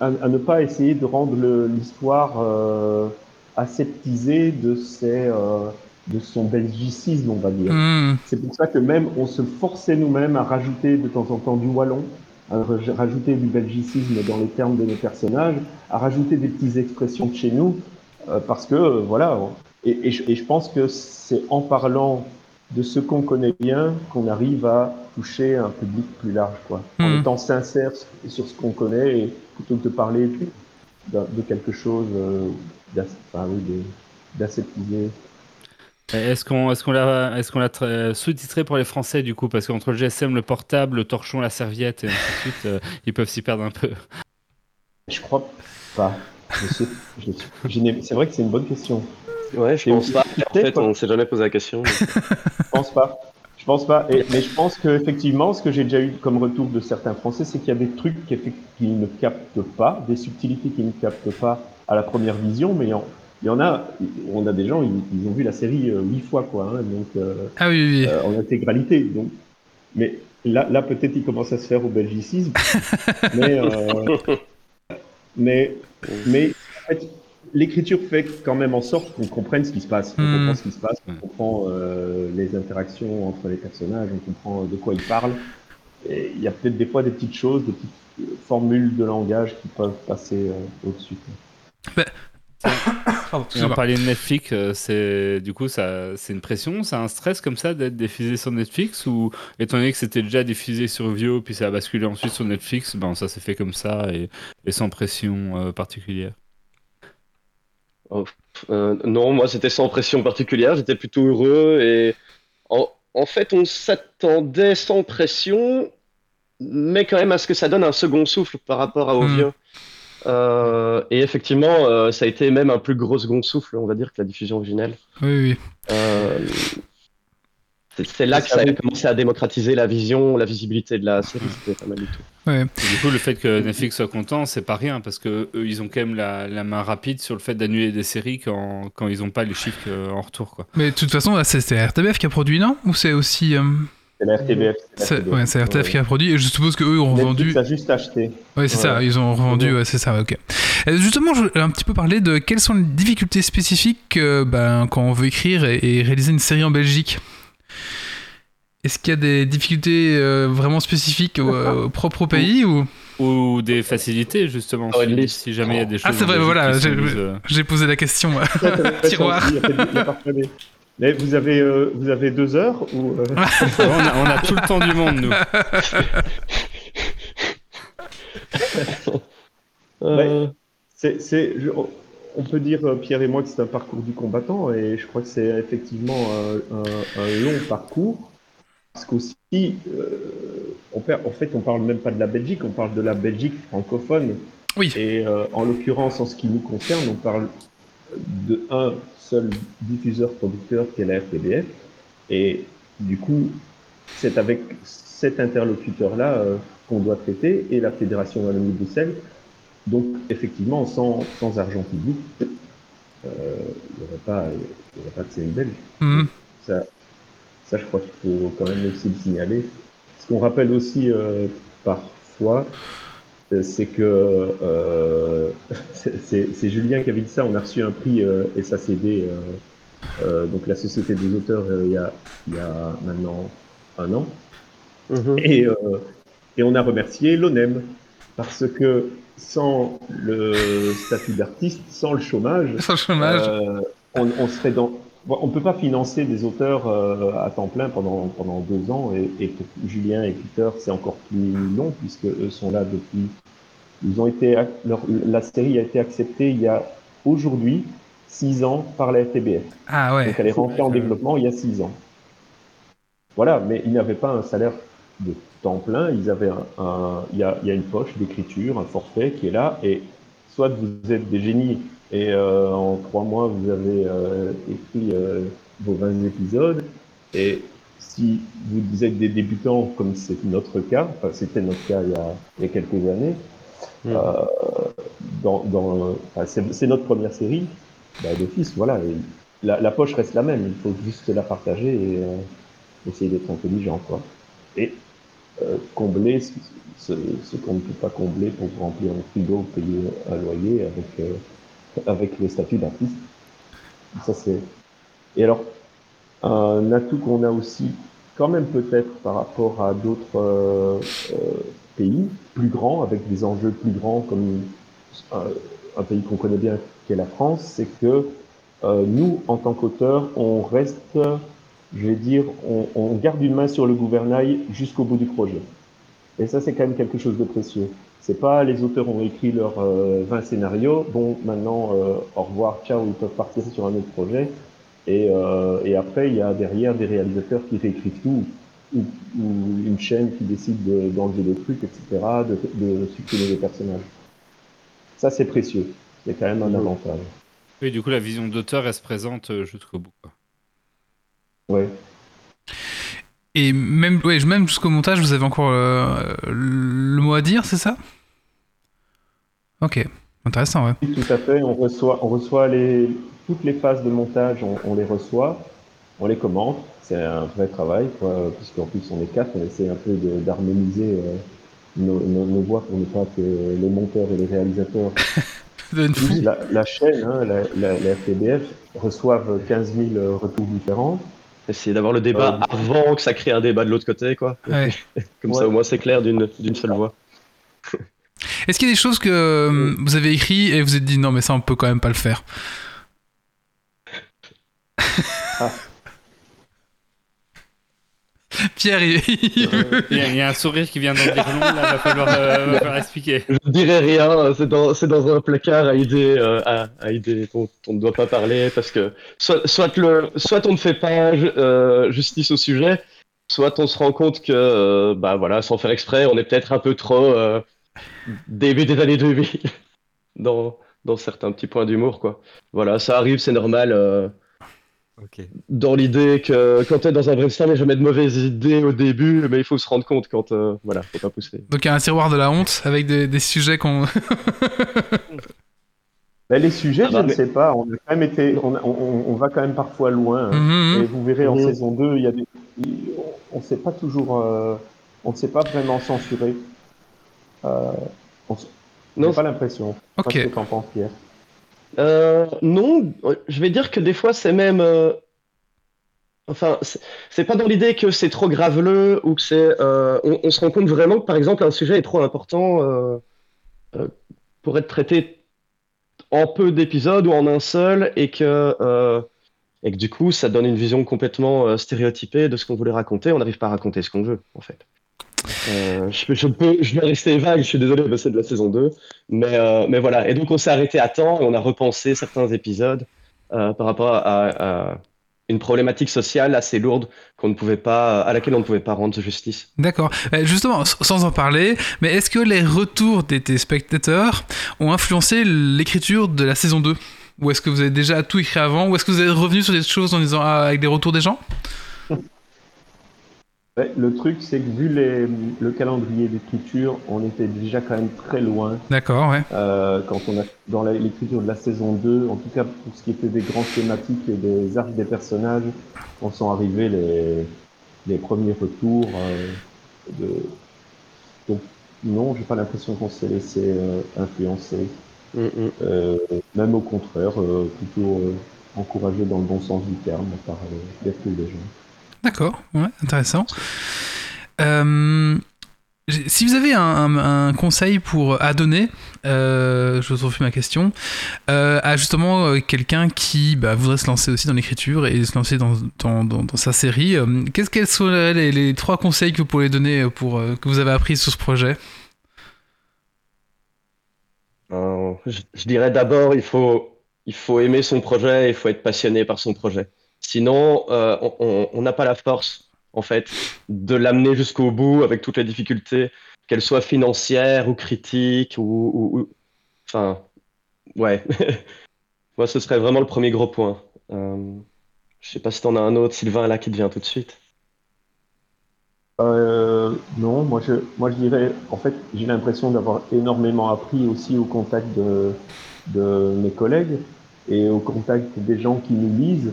à, à ne pas essayer de rendre l'histoire euh, aseptisée de ses euh, de son belgicisme, on va dire. Hmm. C'est pour ça que même on se forçait nous-mêmes à rajouter de temps en temps du wallon, à raj- rajouter du belgicisme dans les termes de nos personnages, à rajouter des petites expressions de chez nous, euh, parce que euh, voilà. et je pense que c'est en parlant de ce qu'on connaît bien qu'on arrive à toucher un public plus large, quoi. En Mhm. étant sincère sur- ce qu'on connaît et plutôt que de parler de quelque chose euh, enfin, d'aseptisé. Est-ce qu'on qu'on l'a qu'on l'a tra- sous-titré pour les Français du coup? Parce qu'entre le GSM, le portable, le torchon, la serviette et ainsi de suite, euh, ils peuvent s'y perdre un peu. Je crois pas. Je sais- je suis- je n'ai- c'est vrai que c'est une bonne question. Ouais, je pense pas. En fait, on s'est jamais posé la question. mais- Je pense pas. Je pense pas. Et- mais je pense que effectivement, ce que j'ai déjà eu comme retour de certains Français, c'est qu'il y a des trucs qui qu'ils ne captent pas, des subtilités qu'ils ne captent pas à la première vision, mais il y en, il y en a. On a des gens, ils, ils ont vu la série euh, huit fois, quoi. hein, donc. euh, Ah oui, oui, euh, en intégralité. Donc, mais là, là peut-être il commence à se faire au belgicisme. mais, euh, mais, mais en fait, l'écriture fait quand même en sorte qu'on comprenne ce qui se passe. On Hmm. comprend ce qui se passe, on Hmm. comprend euh, les interactions entre les personnages, on comprend de quoi ils parlent. Et il y a peut-être des fois des petites choses, des petites euh, formules de langage qui peuvent passer euh, au-dessus. Pardon, Et on parlait de Netflix, c'est du coup ça, c'est une pression, c'est un stress comme ça d'être diffusé sur Netflix ou étant donné que c'était déjà diffusé sur Vio puis ça a basculé ensuite sur Netflix, ben ça s'est fait comme ça et, et sans pression euh, particulière. Euh, non, moi c'était sans pression particulière, j'étais plutôt heureux et en, en fait on s'attendait sans pression, mais quand même à ce que ça donne un second souffle par rapport à Hmm. Ovien. Euh, et effectivement, euh, ça a été même un plus gros second souffle, on va dire, que la diffusion originelle. Oui, oui. C'est- là que ça a commencé à démocratiser la vision, la visibilité de la série, c'était pas mal du tout. Du coup le fait que Netflix soit content, c'est pas rien parce que eux ils ont quand même la, la main rapide sur le fait d'annuler des séries quand, quand ils ont pas les chiffres euh, en retour quoi. Mais de toute façon, c'est RTBF qui a produit, non? Ou c'est aussi. euh, C'est la RTBF. c'est ouais, RTBF qui a produit, et je suppose qu'eux ont revendu. Netflix a juste acheté. Oui, c'est ça, ils ont revendu, ouais, c'est ça, ok. Euh, justement, je voulais un petit peu parler de quelles sont les difficultés spécifiques euh, ben, quand on veut écrire et, et réaliser une série en Belgique? Est-ce qu'il y a des difficultés euh, vraiment spécifiques au, euh, propre au pays ou? Ou des facilités justement Ah ouais, si, les- si jamais il y a des choses. Ah, c'est vrai, voilà, j'ai- euh, J'ai posé la question. fait Tiroir. Mais vous avez, euh, vous avez deux heures ou euh, on, a, on a tout le temps du monde nous. Euh, c'est, c'est- je- on peut dire, euh, Pierre et moi, que c'est un parcours du combattant et je crois que c'est effectivement un, un- un long parcours. Parce qu'aussi, euh, on perd- en fait, on parle même pas de la Belgique, on parle de la Belgique francophone. Oui. Et euh, en l'occurrence, en ce qui nous concerne, on parle de un seul diffuseur-producteur qui est la RTBF. Et du coup, c'est avec cet interlocuteur-là euh, qu'on doit traiter et la Fédération Wallonie-Bruxelles. Donc, effectivement, sans, sans argent public, euh, il n'y aurait, pas- il y aurait pas de série belge. Mhm. Ça, ça, je crois qu'il faut quand même aussi le signaler. Ce qu'on rappelle aussi euh, parfois, euh, c'est que euh, c'est- Julien qui avait dit ça. On a reçu un prix euh, SACD, euh, euh, donc la Société des auteurs, euh, il, y a, il y a maintenant un an. mhm. Et, euh, et on a remercié l'ONEM parce que sans le statut d'artiste, sans le chômage, Sans le chômage. euh, on, on serait dans. On peut pas financer des auteurs euh, à temps plein pendant pendant deux ans et, et pour Julien et Peter c'est encore plus long puisque eux sont là depuis. Ils ont été leur- la série a été acceptée il y a aujourd'hui six ans par la RTBF. Ah ouais. Donc elle est rentrée en développement il y a six ans. Voilà, mais ils n'avaient pas un salaire de temps plein, ils avaient un, un- il, y a, il y a une poche d'écriture, un forfait qui est là, et soit vous êtes des génies et euh, en trois mois vous avez euh, écrit euh, vos 20 épisodes, et si vous êtes des débutants comme c'est notre cas, enfin c'était notre cas il y a, il y a quelques années, Mm. euh, dans, dans, enfin, c'est notre première série, bah, d'office, voilà, et la, la poche reste la même, il faut juste la partager et essayer d'être intelligent, quoi. Et combler ce, qu'on ne peut pas combler pour remplir un frigo, payer un loyer avec, euh, avec le statut d'artiste. Ça, c'est. Et alors, un atout qu'on a aussi, quand même peut-être par rapport à d'autres euh, euh, pays plus grands, avec des enjeux plus grands comme un, pays qu'on connaît bien qui est la France, c'est que euh, nous, en tant qu'auteurs, on reste, je vais dire, on, on garde une main sur le gouvernail jusqu'au bout du projet. Et ça, c'est quand même quelque chose de précieux. C'est pas les auteurs ont écrit leurs euh, 20 scénarios, bon, maintenant, euh, au revoir, ciao, ils peuvent partir sur un autre projet. Et, euh, et après, il y a derrière des réalisateurs qui réécrivent tout, ou, ou une chaîne qui décide de- d'enlever des trucs, etc., de, de supprimer des personnages. Ça, c'est précieux. C'est quand même un avantage. Oui, du coup la vision d'auteur reste présente euh, jusqu'au bout. quoi. Ouais. Et même, ouais, même jusqu'au montage, vous avez encore euh, le mot à dire, c'est ça? Ok, intéressant, ouais. Oui, Tout à fait. On reçoit, on reçoit les, toutes les phases de montage, on, on les reçoit. on les commente. C'est un vrai travail, quoi, puisqu'en plus on est quatre, on essaie un peu d'harmoniser euh, nos, nos- nos voix pour ne pas que les monteurs et les réalisateurs la, la chaîne, hein, la, la, la FTBF, reçoivent 15 000 retours différents. Essayer d'avoir le débat Euh, avant que ça crée un débat de l'autre côté, quoi. Ouais. Comme Ouais. ça, au moins, c'est clair d'une d'une seule voix. Est-ce qu'il y a des choses que euh, vous avez écrit et vous vous êtes dit non mais ça on peut quand même pas le faire Ah. Pierre, il, il veut- Il y, a- il y a un sourire qui vient d'en dire long, là, va falloir, euh, va falloir expliquer. Je ne dirais rien, c'est dans, un placard à idées, euh, à, à idées dont on ne doit pas parler, parce que soit, soit, le, soit on ne fait pas euh, justice au sujet, soit on se rend compte que, euh, bah voilà, sans faire exprès, on est peut-être un peu trop euh, début des années 2000 dans, dans certains petits points d'humour, quoi. Voilà, ça arrive, c'est normal. Dans l'idée que quand tu es dans un brainstorm, il n'y a jamais de mauvaises idées au début, mais il faut se rendre compte quand, euh, voilà, faut pas pousser. Donc il y a un tiroir de la honte avec des, des sujets qu'on... Ben, les sujets, Ah bah, je ne mais- sais pas. On a quand même été, on, on- on va quand même parfois loin. hein. Mhm, Et mhm. vous verrez en Mhm. saison 2, il y a des, on ne sait pas toujours, euh, on ne sait pas vraiment censurer. Euh, on j'ai pas l'impression. Pas Ok. ce que t'en penses, Pierre. Euh, non, je vais dire que des fois c'est même. euh, Enfin, c'est- pas dans l'idée que c'est trop graveleux ou que c'est. euh, on, on se rend compte vraiment que par exemple un sujet est trop important euh, euh, pour être traité en peu d'épisodes ou en un seul et que, euh, et que du coup ça donne une vision complètement euh, stéréotypée de ce qu'on voulait raconter. On n'arrive pas à raconter ce qu'on veut en fait. Euh, je, je peux, je vais rester vague, je suis désolé, c'est de la saison 2. Mais, euh, mais voilà, et donc on s'est arrêté à temps et on a repensé certains épisodes euh, par rapport à, une problématique sociale assez lourde qu'on ne pouvait pas, à laquelle on ne pouvait pas rendre justice. D'accord. Euh, Justement, sans en parler, mais est-ce que les retours des téléspectateurs ont influencé l'écriture de la saison 2 Ou est-ce que vous avez déjà tout écrit avant? Ou est-ce que vous êtes revenu sur des choses en disant ah, avec des retours des gens? Ouais, le truc, c'est que vu les, le calendrier d'écriture, on était déjà quand même très loin. D'accord, ouais. Euh, quand on a dans l'écriture de la saison 2, en tout cas pour ce qui était des grands thématiques et des arcs des personnages, on sont arrivés les, les premiers retours. euh, de... Donc non, j'ai pas l'impression qu'on s'est laissé euh, influencer. Euh, même au contraire, euh, plutôt euh, encouragé dans le bon sens du terme par euh, les des gens. D'accord, ouais, intéressant. Euh, si vous avez un, conseil pour à donner, euh, je vous refais ma question, euh, à justement euh, quelqu'un qui bah, voudrait se lancer aussi dans l'écriture et se lancer dans, sa série, euh, qu'est-ce quels seraient les, trois conseils que vous pourriez donner pour, euh, que vous avez appris sur ce projet? Euh, je, je dirais d'abord, il faut, il faut aimer son projet, il faut être passionné par son projet. Sinon, euh, on- n'a pas la force, en fait, de l'amener jusqu'au bout avec toutes les difficultés, qu'elles soient financières ou critiques ou, enfin, ouais. Moi, ce serait vraiment le premier gros point. Euh, je sais pas si t'en as un autre, Sylvain, là, qui te vient tout de suite. Euh, non, moi je, moi je dirais, en fait, j'ai l'impression d'avoir énormément appris aussi au contact de mes collègues et au contact des gens qui nous lisent,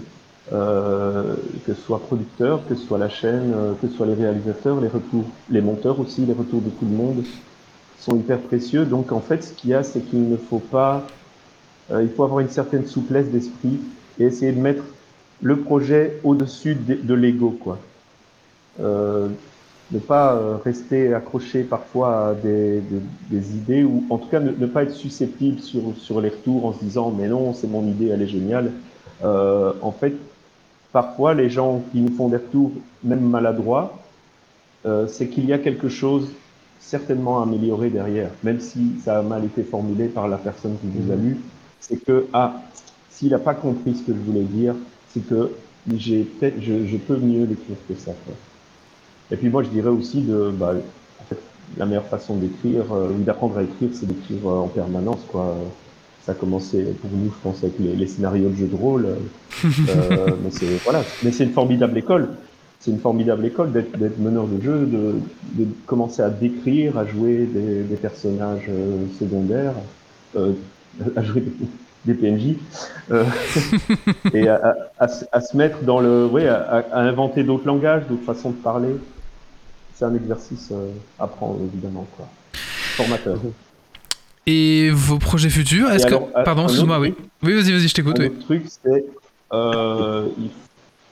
euh, que ce soit producteurs, que ce soit la chaîne, euh, que ce soit les réalisateurs, les retours, les monteurs aussi, les retours de tout le monde sont hyper précieux. Donc en fait, ce qu'il y a, c'est qu'il ne faut pas, euh, il faut avoir une certaine souplesse d'esprit et essayer de mettre le projet au-dessus de, l'ego, quoi. Ne pas rester accroché parfois à des, idées ou en tout cas ne, pas être susceptible sur, les retours en se disant mais non c'est mon idée elle est géniale en fait parfois les gens qui nous font des retours même maladroits euh, c'est qu'il y a quelque chose certainement à améliorer derrière même si ça a mal été formulé par la personne qui vous a lu c'est que ah s'il n'a pas compris ce que je voulais dire c'est que j'ai je, je peux mieux l'écrire que ça quoi. Et puis moi, je dirais aussi de, bah, en fait, la meilleure façon d'écrire, euh, ou d'apprendre à écrire, c'est d'écrire euh, en permanence, quoi. Ça a commencé pour nous, je pense, avec les, les scénarios de jeux de rôle. euh, mais c'est voilà, mais c'est une formidable école. C'est une formidable école d'être meneur de jeu, de, de commencer à décrire, à jouer des, des personnages euh, secondaires, euh, à jouer des, des PNJ, et à, à- à se- à se mettre dans le, ouais, à, inventer d'autres langages, d'autres façons de parler. C'est un exercice à prendre évidemment, quoi. Formateur. Et vos projets futurs Est-ce Et que. alors, euh, Pardon, excuse-moi, oui. Oui, vas-y, vas-y, je t'écoute. Oui. autre truc, c'est euh,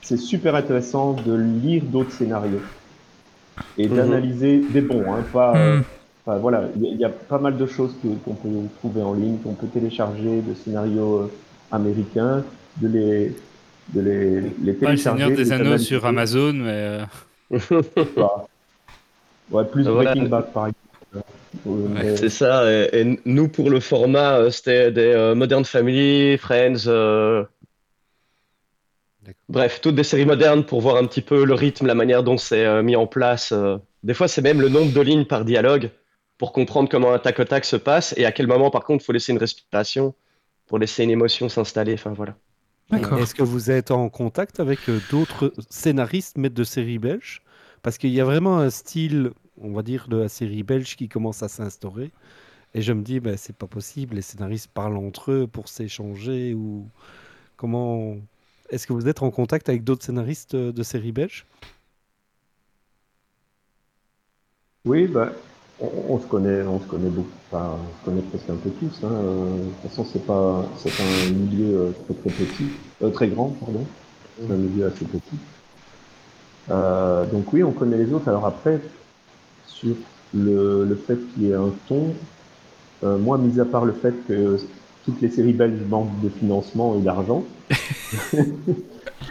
c'est super intéressant de lire d'autres scénarios et Mhm. d'analyser des bons, hein, pas. euh, Hmm. enfin, voilà, il y, a- il y a pas mal de choses que- qu'on peut trouver en ligne, qu'on peut télécharger de scénarios euh, américains, de les de les, les Pas le télécharger. Seigneur de des Anneaux sur Amazon, mais. euh, Ouais, plus Voilà. Breaking Bad par exemple. C'est ça, et, et nous pour le format, euh, c'était des euh, Modern Family, Friends, euh, bref, toutes des séries modernes pour voir un petit peu le rythme, la manière dont c'est euh, mis en place. euh. Des fois, c'est même le nombre de lignes par dialogue pour comprendre comment un tac au tac se passe et à quel moment, par contre, il faut laisser une respiration pour laisser une émotion s'installer. Enfin, voilà. D'accord. Est-ce que vous êtes en contact avec d'autres scénaristes, maîtres de séries belges? Parce qu'il y a vraiment un style, on va dire, de la série belge qui commence à s'instaurer. Et je me dis, ben, c'est pas possible, les scénaristes parlent entre eux pour s'échanger ou comment. Est-ce que vous êtes en contact avec d'autres scénaristes de séries belges? Oui, bah, on, se connaît, on se connaît beaucoup, on se connaît presque un peu tous. Hein. De toute façon, c'est pas, c'est un milieu euh, très très petit, euh, très grand, pardon. C'est un milieu assez petit. Euh, donc oui, on connaît les autres. Alors après, sur le, le fait qu'il y ait un ton, euh, moi, mis à part le fait que toutes les séries belges manquent de financement et d'argent,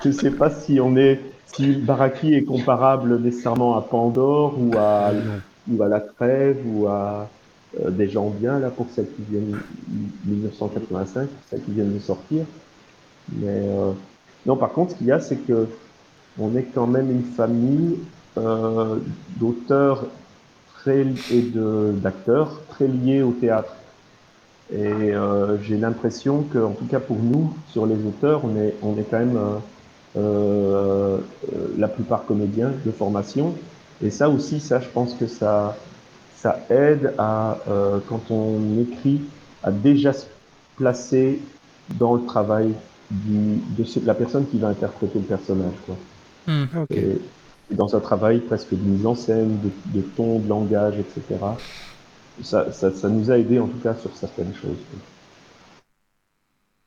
je sais pas si on est, si Baraki est comparable nécessairement à Pandore ou à ou à La Trêve, ou à euh, Des gens bien, là, pour celles qui viennent 1985, celles qui viennent de sortir. Mais euh, non, par contre, ce qu'il y a, c'est que on est quand même une famille d'auteurs très et de d'acteurs très liés au théâtre. Et euh, j'ai l'impression que, en tout cas pour nous, sur les auteurs, on est on est quand même euh, euh, la plupart comédiens de formation. Et ça aussi, ça, je pense que ça, ça aide à, euh, quand on écrit, à déjà se placer dans le travail du, de ce- la personne qui va interpréter le personnage. Quoi. Hmm. Ok. Dans un travail presque de mise en scène, de, ton, de langage, etc. Ça, ça, ça nous a aidé en tout cas sur certaines choses.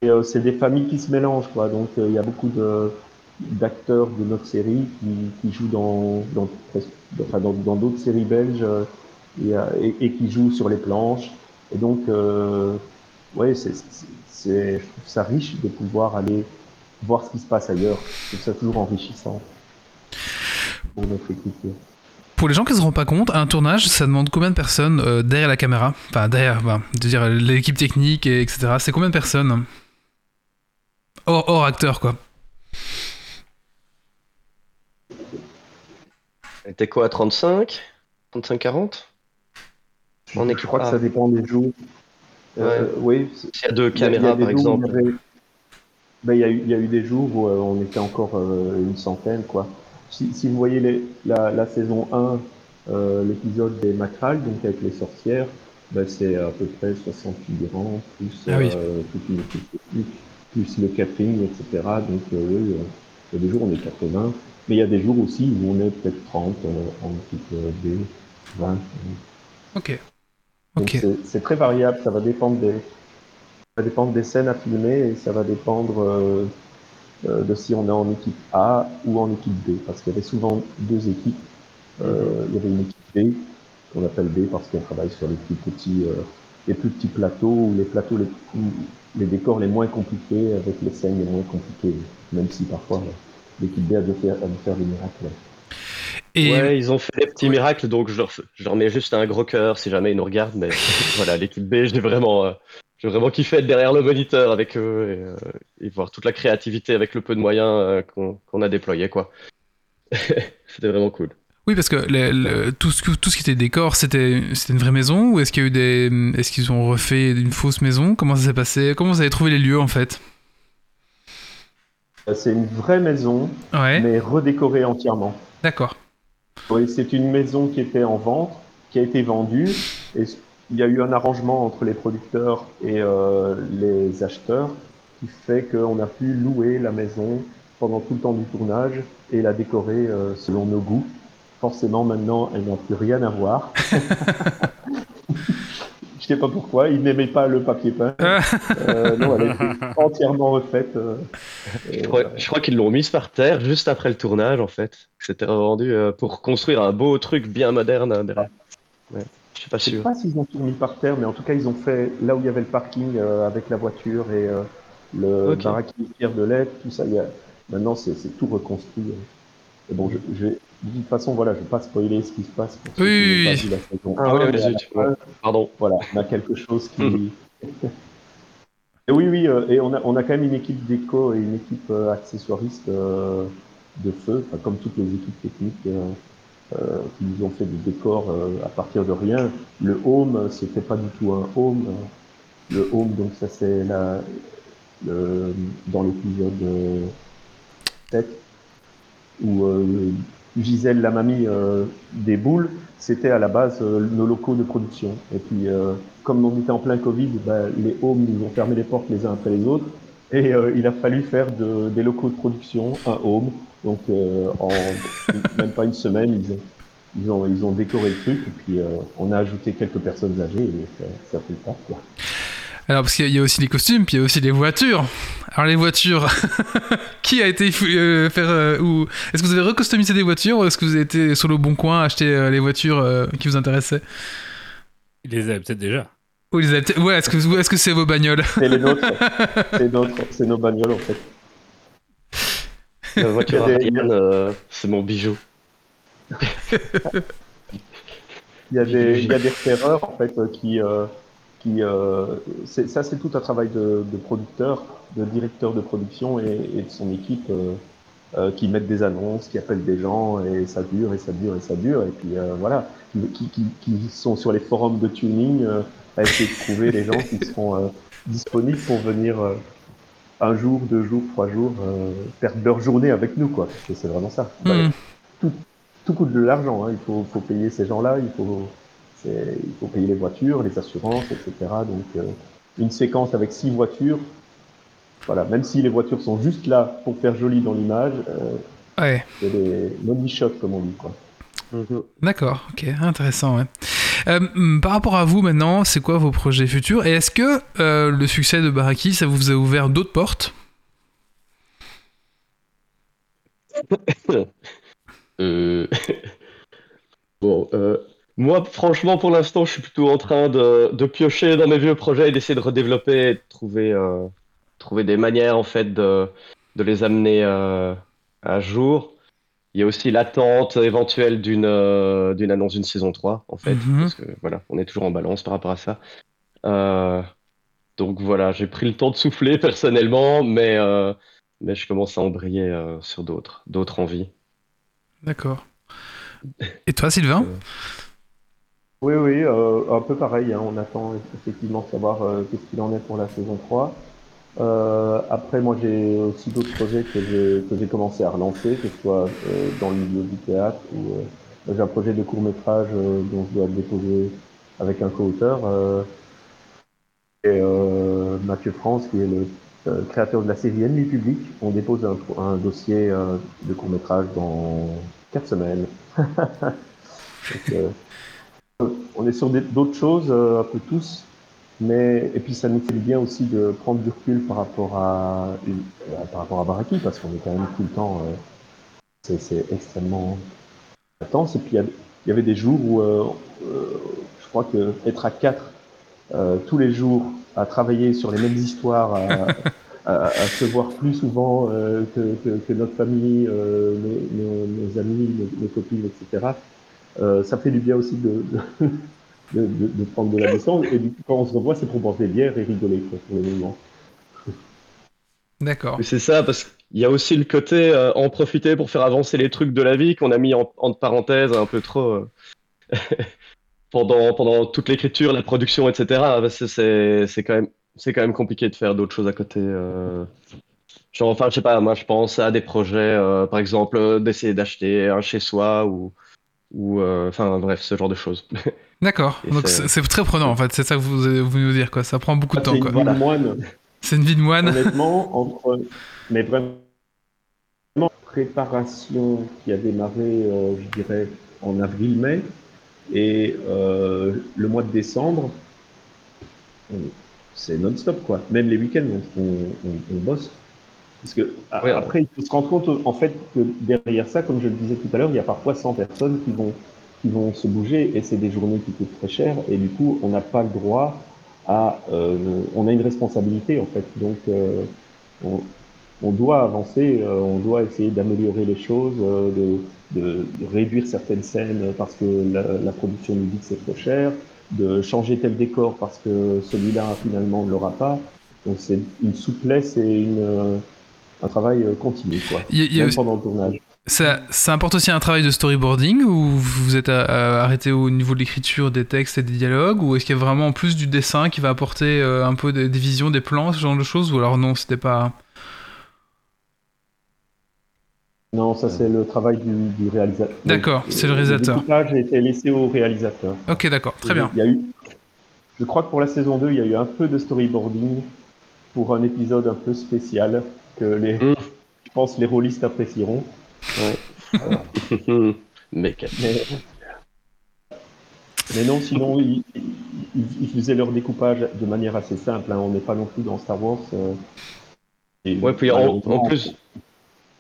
euh, c'est des familles qui se mélangent, quoi. Donc euh, il y a beaucoup d'acteurs de notre série qui, qui jouent dans dans enfin, dans d'autres séries belges euh, et, euh, et, et qui jouent sur les planches. Et donc euh, ouais, c'est je trouve ça riche de pouvoir aller voir ce qui se passe ailleurs. Je trouve ça toujours enrichissant pour notre écriture. Pour les gens qui ne se rendent pas compte, un tournage, ça demande combien de personnes euh, derrière la caméra? Enfin, derrière, bah, de dire l'équipe technique, et etc. C'est combien de personnes? Hors, hors acteur, quoi. T'es quoi, 35 35-40 En équipe Je crois que ça dépend des jours. Euh, oui, S'il y a deux a- caméras, par exemple. il y avait- ben, il y a eu, il y a eu des jours où euh, on était encore euh, une centaine, quoi. Si, si vous voyez les- la, la saison 1, euh, l'épisode des Macrales, donc avec les sorcières, ben, c'est à peu près 60 figurants, plus, Ah oui. euh, plus le catering, etc. Donc euh, oui, il y a des jours où on est 80, mais il y a des jours aussi où on est peut-être 30 euh, en équipe B, 20. Ok. Donc Ok. c'est- très variable, ça va dépendre des, ça va dépendre des scènes à filmer et ça va dépendre de si on est en équipe A ou en équipe B, parce qu'il y avait souvent deux équipes. Euh, Il y avait une équipe B qu'on appelle B parce qu'on travaille sur les plus petits, euh, les plus petits plateaux ou les plateaux les, les décors les moins compliqués avec les scènes les moins compliquées, même si parfois euh, l'équipe B a dû faire, a dû faire des miracles. Et Ouais, ils ont fait des petits miracles, donc je leur, je leur mets juste un gros cœur si jamais ils nous regardent. Mais voilà, l'équipe B, j'ai vraiment, euh, j'ai vraiment kiffé être derrière le moniteur avec eux et, euh, et voir toute la créativité avec le peu de moyens euh, qu'on a déployé, quoi. C'était vraiment cool. oui, parce que le- le- tout, ce, que- tout ce qui était décor, c'était c'était une vraie maison ou est-ce qu'il y a eu des, est-ce qu'ils ont refait une fausse maison? Comment ça s'est passé? Comment vous avez trouvé les lieux en fait? Euh, C'est une vraie maison, Ouais. mais redécorée entièrement. D'accord. Oui, c'est une maison qui était en vente, qui a été vendue. Et il y a eu un arrangement entre les producteurs et euh, les acheteurs qui fait qu'on a pu louer la maison pendant tout le temps du tournage et la décorer euh, selon nos goûts. Forcément, maintenant, elle n'a plus rien à voir. Je sais pas pourquoi, il n'aimait pas le papier peint. Euh, non, elle a été entièrement refaite. Je crois, voilà. je crois qu'ils l'ont mise par terre juste après le tournage, en fait. C'était revendu pour construire un beau truc bien moderne. hein, derrière. Ouais, je suis pas Je sais pas s'ils ont tout mis par terre, mais en tout cas, ils ont fait là où il y avait le parking euh, avec la voiture et euh, le Ok. baraque pierre de lait, tout ça. il y a- Maintenant, c'est tout reconstruit. Et bon, je, je vais- de toute façon, voilà, je vais pas spoiler ce qui se passe. Pour ceux Oui, qui oui, pas oui. vu la saison Ah 1, oui, mais la. Pardon. Voilà, on a quelque chose qui. et oui, oui, euh, et on a, on a quand même une équipe déco et une équipe euh, accessoiriste euh, de feu, enfin, comme toutes les équipes techniques euh, euh, qui nous ont fait des décors euh, à partir de rien. Le home, c'était pas du tout un home. Le home, donc ça c'est dans l'épisode euh, 7 où euh, Gisèle, la mamie des boules, c'était à la base nos locaux de production. Et puis, comme on était en plein Covid, bah, les homes nous ont fermé les portes les uns après les autres. Et il a fallu faire de, des locaux de production un home. Donc, euh, en même pas une semaine, ils ont, ils ont, ils ont décoré le truc. Et puis, euh, on a ajouté quelques personnes âgées et ça, ça fait le pas, quoi. Alors, parce qu'il y a- aussi les costumes, puis il y a aussi les voitures. Alors, les voitures, qui a été euh, faire. euh, ou... Est-ce que vous avez recustomisé des voitures ou est-ce que vous avez été sur le bon coin acheter euh, les voitures euh, qui vous intéressaient? Il les avait peut-être déjà. Ou les avez peut-être- Ouais, est-ce que c'est vos bagnoles? C'est les nôtres. C'est nos bagnoles, en fait. La voiture des- Ariane, euh, c'est mon bijou. Il y a des, il y a des repéreurs en fait euh, qui, euh, qui ça c'est tout un travail de, de producteur, de directeur de production et, et de son équipe qui mettent des annonces, qui appellent des gens et ça dure et ça dure et ça dure et puis voilà, qui, qui, qui sont sur les forums de tuning à essayer de trouver les gens qui seront disponibles pour venir un jour, deux jours, trois jours euh, perdre leur journée avec nous quoi. C'est vraiment ça. Hmm. Tout coûte de l'argent. hein. Il faut, faut payer ces gens-là. Il faut, c'est- il faut payer les voitures, les assurances, etc. Donc, euh, une séquence avec six voitures. Voilà, même si les voitures sont juste là pour faire joli dans l'image, euh, Ouais, c'est des money shots comme on dit. Quoi. d'accord, ok, intéressant, ouais. Euh, par rapport à vous maintenant, c'est quoi vos projets futurs Et est-ce que euh, le succès de Baraki, ça vous a ouvert d'autres portes? Euh, bon, moi, franchement, pour l'instant, je suis plutôt en train de, piocher dans mes vieux projets et d'essayer de redévelopper de trouver, trouver des manières, en fait, de, les amener à jour. Il y a aussi l'attente éventuelle d'une euh, d'une annonce d'une saison 3, en fait, Mhm. parce que voilà, on est toujours en balance par rapport à ça. Euh, donc voilà, j'ai pris le temps de souffler personnellement, mais, euh, mais je commence à embrayer euh, sur d'autres, d'autres envies. D'accord. Et toi, Sylvain? Oui, oui, euh, un peu pareil. hein. On attend effectivement de savoir euh, qu'est-ce qu'il en est pour la saison 3. Euh, après, moi, j'ai aussi d'autres projets que j'ai commencé à relancer, que ce soit euh, dans le milieu du théâtre ou euh, j'ai un projet de court métrage dont je dois le déposer avec un co-auteur. euh, et euh, Mathieu France, qui est le euh, créateur de la série Ennemi Public, on dépose un, un dossier euh, de court métrage dans quatre semaines. Donc, euh, on est sur d'autres choses, euh, un peu tous, mais et puis ça nous fait du bien aussi de prendre du recul par rapport à euh, par rapport à Baraki, parce qu'on est quand même tout le temps, euh, c'est- extrêmement intense. Et puis il y avait des jours où euh, euh, je crois que être à quatre euh, tous les jours à travailler sur les mêmes histoires, à, à- à se voir plus souvent euh, que, que- que notre famille, euh, nos, nos- nos amis, nos, nos copines, etc. Euh, ça fait du bien aussi de, de, de- de- de prendre de la distance. Et du coup, quand on se revoit, c'est pour boire des bières et rigoler quoi, pour le moment. D'accord. C'est ça, parce qu'il y a aussi le côté euh, en profiter pour faire avancer les trucs de la vie qu'on a mis en, en parenthèse un peu trop euh, pendant, pendant toute l'écriture, la production, etc. Parce que c'est c'est quand même c'est quand même compliqué de faire d'autres choses à côté. euh. Genre, enfin, je sais pas, moi je pense à des projets, euh, par exemple, d'essayer d'acheter un chez soi ou, ou euh, enfin bref, ce genre de choses. D'accord. Donc c'est- très prenant en fait. C'est ça que vous, vous nous dire quoi. Ça prend beaucoup de Ah, temps c'est une quoi. vie de moine. C'est une vie de moine. Honnêtement, entre. Mais vraiment, préparation qui a démarré, euh, je dirais, en avril-mai, et euh, le mois de décembre, on- c'est non-stop, quoi. Même les week-ends, on, on, on- on bosse. Parce que Oui, après, il faut se rendre compte, en fait, que derrière ça, comme je le disais tout à l'heure, il y a parfois 100 personnes qui vont, qui vont se bouger, et c'est des journées qui coûtent très cher, et du coup, on n'a pas le droit à, euh, on a une responsabilité en fait, donc euh, on, on doit avancer, euh, on doit essayer d'améliorer les choses, euh, de, de, réduire certaines scènes parce que la, la production nous dit que c'est trop cher, de changer tel décor parce que celui-là finalement ne l'aura pas. Donc c'est une souplesse et une, euh, un travail euh, continu quoi, y pendant le tournage. Ça, ça importe aussi un travail de storyboarding ou vous êtes à- à- arrêté au niveau de l'écriture des textes et des dialogues ou est-ce qu'il y a vraiment en plus du dessin qui va apporter euh, un peu des, des visions, des plans, ce genre de choses ou alors non, c'était pas. Non, ça c'est le travail du, du réalisateur. D'accord, c'est le réalisateur. Le découpage a été laissé au réalisateur. Ok, d'accord, très bien. Il y a eu, je crois que pour la saison 2, il y a eu un peu de storyboarding pour un épisode un peu spécial que les, Mm. je pense les rôlistes apprécieront. Mais Mais, mais non, sinon, ils, ils- ils faisaient leur découpage de manière assez simple. hein. On n'est pas non plus dans Star Wars. euh, et Ouais, puis en, plus,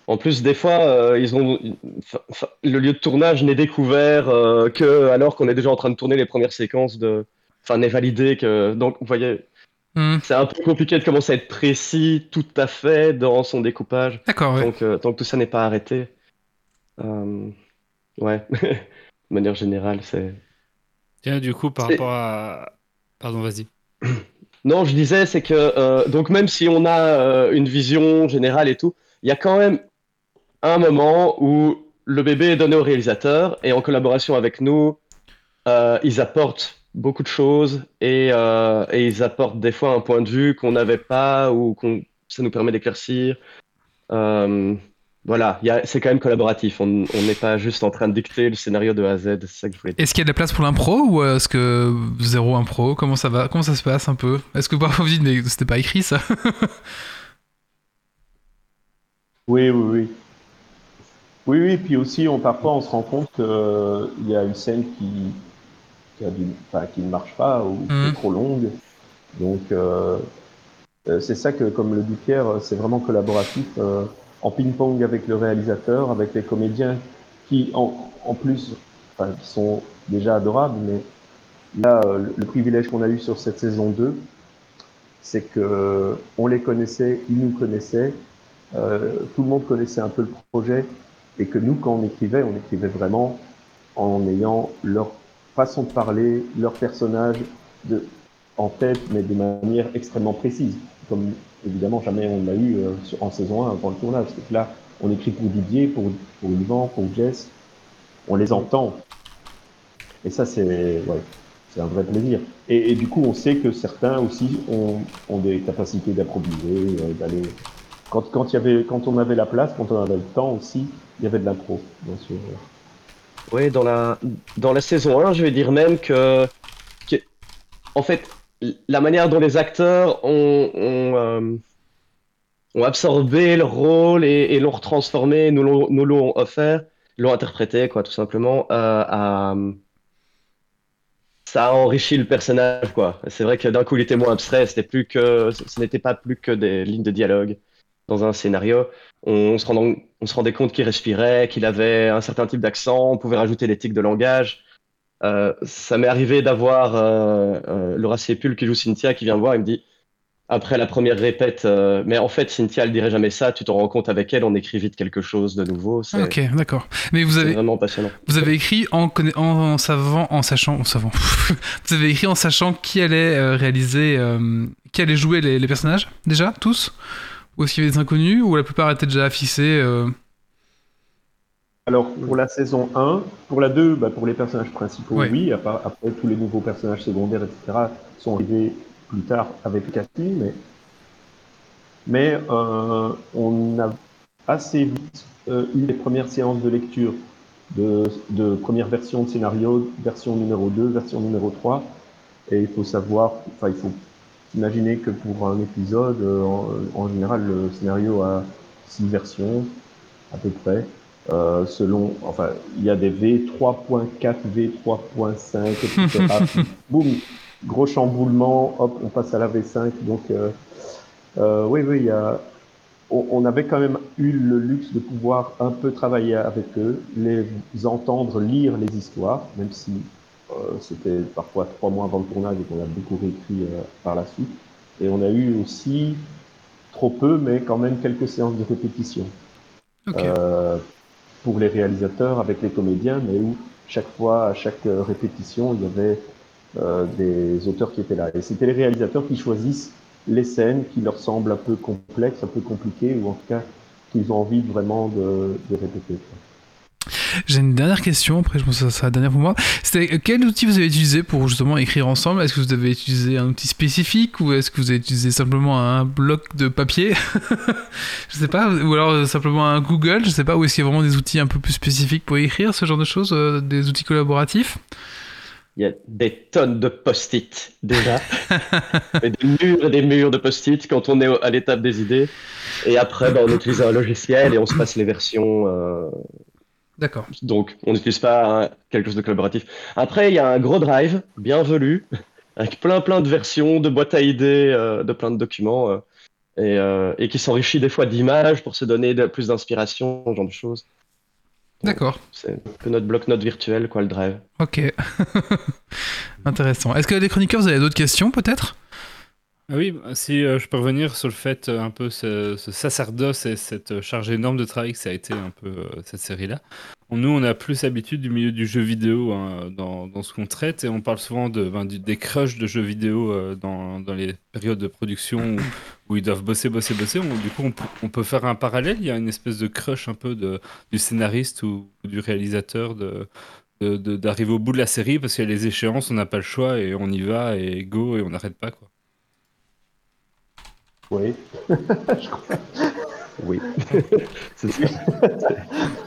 en plus des fois, euh, ils ont, le lieu de tournage n'est découvert euh, que alors qu'on est déjà en train de tourner les premières séquences de, enfin, n'est validé que, donc, vous voyez, Hmm, c'est un peu compliqué de commencer à être précis tout à fait dans son découpage, D'accord, ouais. donc, euh, tant que tout ça n'est pas arrêté. Euh, ouais, de manière générale, c'est. Tiens, du coup, par rapport à. Pardon, vas-y. Non, je disais, c'est que euh, donc même si on a euh, une vision générale et tout, il y a quand même un moment où le bébé est donné au réalisateur et en collaboration avec nous, euh, ils apportent beaucoup de choses et, euh, et ils apportent des fois un point de vue qu'on n'avait pas ou qu'on ça nous permet d'éclaircir. Euh, voilà, c'est quand même collaboratif. On on n'est pas juste en train de dicter le scénario de A à Z. C'est ça que je voulais dire. Est-ce qu'il y a de la place pour l'impro ou est-ce que zéro impro Comment ça va Comment ça se passe un peu? Est-ce que parfois vous dites mais c'était pas écrit ça? Oui, oui, oui. Oui, oui, puis aussi, on, parfois, on se rend compte qu'il y a une scène qui, qui, a du- enfin, qui ne marche pas ou qui Mhm. est trop longue. Donc, euh, euh, c'est ça que, comme le dit Pierre, c'est vraiment collaboratif, euh, en ping-pong avec le réalisateur, avec les comédiens qui, en, en plus, enfin, qui sont déjà adorables, mais là, le, le privilège qu'on a eu sur cette saison 2, c'est que on les connaissait, ils nous connaissaient, euh, tout le monde connaissait un peu le projet et que nous, quand on écrivait, on écrivait vraiment en ayant leur façon de parler, leur personnage de, en tête, mais de manière extrêmement précise. Comme évidemment jamais on l'a eu euh, en saison 1 avant le tournage. C'est que là, on écrit pour Didier, pour, pour Yvan, pour Jess, on les entend. Et ça, c'est ouais, un vrai plaisir. Et, et du coup, on sait que certains aussi ont, ont des capacités d'improviser, euh, d'aller. Quand, quand, y avait, quand on avait la place, quand on avait le temps aussi, il y avait de l'impro, bien sûr. Oui, dans la, dans la saison 1, je vais dire même que, en fait, la manière dont les acteurs ont, ont, euh, absorbé leur rôle et, l'ont retransformé, nous l'ont offert, l'ont interprété, quoi, tout simplement, euh, ça a enrichi le personnage, quoi. C'est vrai que d'un coup, il était moins abstrait, c'était plus que, ce n'était pas plus que des lignes de dialogue dans un scénario on se, rendant- on se rendait compte qu'il respirait, qu'il avait un certain type d'accent, on pouvait rajouter des tics de langage. Euh, ça m'est arrivé d'avoir euh, euh, Laura Sépul qui joue Cynthia qui vient me voir et me dit, après la première répète, mais en fait Cynthia elle dirait jamais ça, tu t'en rends compte avec elle, on écrit vite quelque chose de nouveau, c'est Ok, d'accord. Mais vous avez, vraiment passionnant. vous avez écrit en, conna- en, en savant, en sachant, en savant. vous avez écrit en sachant qui allait réaliser, qui allait jouer les, les personnages déjà tous? Ou est-ce qu'il y avait des inconnus ou la plupart étaient déjà affichés euh, Alors, pour la saison 1, pour la 2, bah, pour les personnages principaux, Ouais. oui. Après, après, tous les nouveaux personnages secondaires, etc., sont arrivés plus tard avec le casting. Mais, mais euh, on a assez vite euh, eu les premières séances de lecture de, de première version de scénario, version numéro 2, version numéro 3. Et il faut savoir, enfin, il faut imaginer que pour un épisode, euh, en, en général, le scénario a six versions, à peu près. Euh, selon, enfin, il y a des V3.4, V3.5, etc. Boum, gros chamboulement, hop, on passe à la V5. Donc, euh, euh, oui, oui, il y a, on, on avait quand même eu le luxe de pouvoir un peu travailler avec eux, les entendre lire les histoires, même si c'était parfois trois mois avant le tournage et qu'on a beaucoup réécrit euh, par la suite. Et on a eu aussi trop peu, mais quand même quelques séances de répétition euh, pour les réalisateurs avec les comédiens, mais où chaque fois, à chaque euh, répétition, il y avait euh, des auteurs qui étaient là. Et c'était les réalisateurs qui choisissent les scènes qui leur semblent un peu complexes, un peu compliquées, ou en tout cas qu'ils ont envie vraiment de, de répéter. J'ai une dernière question, après je pense que ça sera la dernière pour moi. C'était euh, quel outil vous avez utilisé pour justement écrire ensemble? Est-ce que vous avez utilisé un outil spécifique ou est-ce que vous avez utilisé simplement un bloc de papier? Je sais pas, ou alors euh, simplement un Google, je sais pas, ou est-ce qu'il y a vraiment des outils un peu plus spécifiques pour écrire ce genre de choses, euh, des outils collaboratifs? Il y a des tonnes de post-it déjà. et des murs et des murs de post-it quand on est à l'étape des idées. Et après, ben, on utilise un logiciel et on se passe les versions. euh, D'accord. donc, on n'utilise pas hein, quelque chose de collaboratif. Après, il y a un gros drive, bienvenu, avec plein plein de versions, de boîtes à idées, euh, de plein de documents. euh, et, euh, et qui s'enrichit des fois d'images pour se donner de- plus d'inspiration, ce genre de choses. D'accord. C'est un peu notre bloc-notes virtuel, quoi, le drive. Ok. Intéressant. Est-ce que les chroniqueurs, vous avez d'autres questions peut-être? Ah oui, si euh, je peux revenir sur le fait euh, un peu ce, ce sacerdoce et cette euh, charge énorme de travail que ça a été un peu cette série-là. Nous, on a plus l'habitude du milieu du jeu vidéo hein, dans, ce qu'on traite et on parle souvent de, ben, des crushs de jeux vidéo dans, les périodes de production où, ils doivent bosser, bosser, bosser. Du coup, on, peut- faire un parallèle. Il y a une espèce de crush un peu du scénariste ou, du réalisateur d'arriver au bout de la série parce qu'il y a les échéances, on n'a pas le choix et on y va et go et on n'arrête pas quoi. Oui. Oui. C'est ça.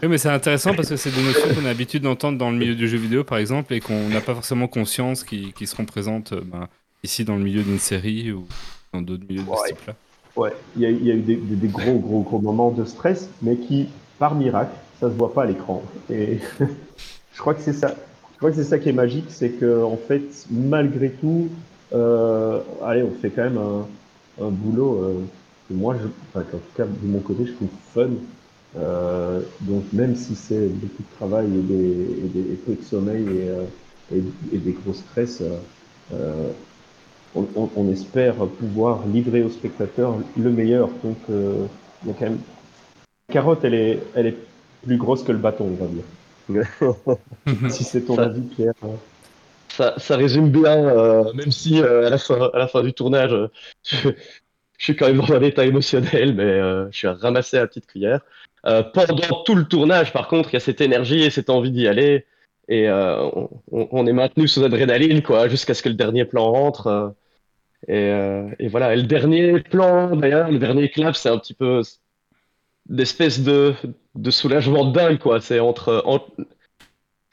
Oui, mais c'est intéressant parce que c'est des notions qu'on a l'habitude d'entendre dans le milieu du jeu vidéo, par exemple, et qu'on n'a pas forcément conscience qui, qui seront présentes euh, ben, ici dans le milieu d'une série ou dans d'autres milieux de Ouais. ce type-là. Ouais, il y a, il y a eu des, des- des gros, gros, gros moments de stress, mais qui, par miracle, ça se voit pas à l'écran. Et je crois que c'est ça. Je crois que c'est ça qui est magique, c'est que en fait, malgré tout, euh, allez, on fait quand même un, un boulot euh, que moi, je, enfin, qu'en tout cas de mon côté, je trouve fun. Euh, donc même si c'est beaucoup de travail et, des, et, des, et peu de sommeil et, euh, et, des gros stress, euh, euh, on, on- on espère pouvoir livrer aux spectateurs le meilleur. Donc, euh, il y a quand même. La carotte, elle est, elle est plus grosse que le bâton, on va dire. si c'est ton Ça- avis, Pierre. hein. Ça, résume bien, euh, même si euh, à, la fin, du tournage, euh, je, suis quand même dans un état émotionnel, mais je suis ramassé à la petite cuillère. Pendant tout le tournage, par contre, il y a cette énergie et cette envie d'y aller. Et on, est maintenu sous adrénaline, quoi, jusqu'à ce que le dernier plan rentre. et, voilà. Le dernier plan, d'ailleurs, le dernier clap, c'est un petit peu d'espèce de, soulagement dingue, quoi. C'est entre, en-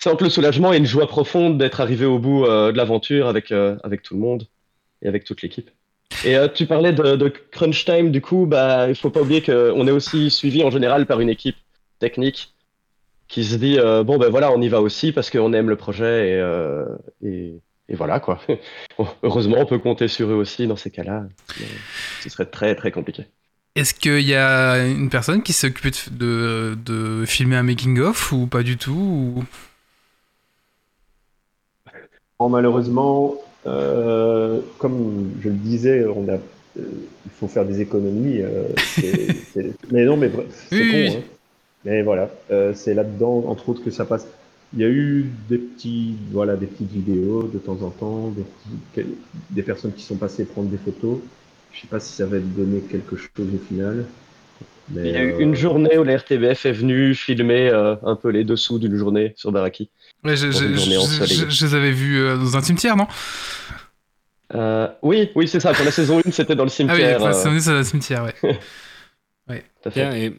c'est entre le soulagement et une joie profonde d'être arrivé au bout euh, de l'aventure avec, euh, avec tout le monde et avec toute l'équipe. Et euh, tu parlais de, crunch time, du coup, bah, il faut pas oublier qu'on est aussi suivi en général par une équipe technique qui se dit bon ben voilà, on y va aussi parce qu'on aime le projet et, et, voilà quoi. Heureusement, on peut compter sur eux aussi dans ces cas-là. Ce serait très très compliqué. Est-ce qu'il y a une personne qui s'est occupée de, de, de filmer un making-of ou pas du tout ou... Bon, malheureusement, euh, comme je le disais, on a, euh, il faut faire des économies. euh, c'est- c'est- mais non, mais bref, c'est Oui, con. oui. hein. Mais voilà, euh, c'est là-dedans, entre autres, que ça passe. Il y a eu des petits, voilà, des petites vidéos de temps en temps, des, petits- quel- des personnes qui sont passées prendre des photos. Je sais pas si ça va donner quelque chose au final. Mais, Il y a eu euh, une journée où la RTBF est venue filmer euh, un peu les dessous d'une journée sur Baraki. Ouais, je, Dans les avais vus euh, dans un cimetière, non? Euh, oui, oui, c'est ça. Pour la saison 1, c'était dans le Ah oui, cimetière. enfin, euh, c'est c'est un cimetière, ouais. tout à fait. Bien, et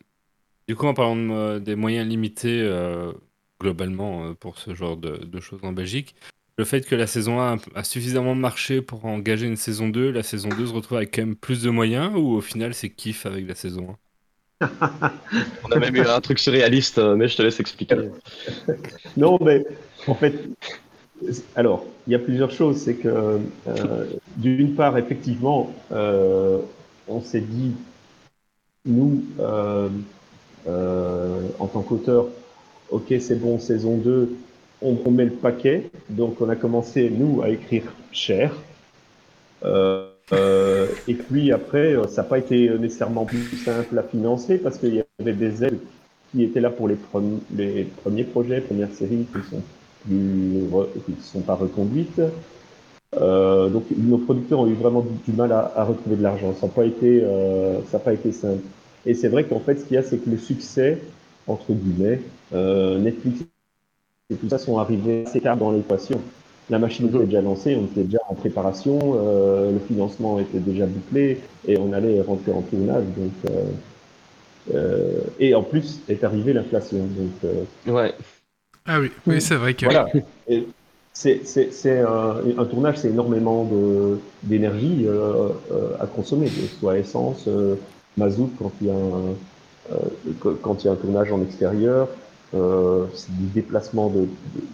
du coup, en parlant de, des moyens limités, euh, globalement pour ce genre de, de choses en Belgique. Le fait que la saison 1 a suffisamment marché pour engager une saison 2, la saison 2 se retrouve avec quand même plus de moyens ou au final c'est kiff avec la saison 1 On a même eu un truc surréaliste, euh, mais je te laisse expliquer. Non, mais en fait, alors, il y a plusieurs choses. C'est que, euh, d'une part, effectivement, euh, on s'est dit, nous, euh, en tant qu'auteur, ok, c'est bon, saison 2, on, on met le paquet. Donc, on a commencé, nous, à écrire cher. Euh, et puis après, euh, ça n'a pas été nécessairement plus simple à financer parce qu'il y avait des aides qui étaient là pour les, premi- les premiers projets, premières séries qui ne sont pas reconduites. Euh, donc nos producteurs ont eu vraiment du, mal à, retrouver de l'argent. Ça n'a pas euh, pas été simple. Et c'est vrai qu'en fait, ce qu'il y a, c'est que le succès entre guillemets, euh, Netflix et tout ça sont arrivés assez tard dans l'équation. La machine était déjà lancée, on était déjà en préparation, euh, le financement était déjà bouclé et on allait rentrer en tournage. Donc, euh, euh, et en plus est arrivée l'inflation. Donc, euh, Ouais. Ah oui, oui, c'est vrai que. voilà. Et C'est c'est- c'est un, un tournage, c'est énormément de- d'énergie euh, euh, à consommer, que ce soit essence, euh, mazout quand il y a un, euh, quand il y a un tournage en extérieur, euh, c'est du déplacement de, de,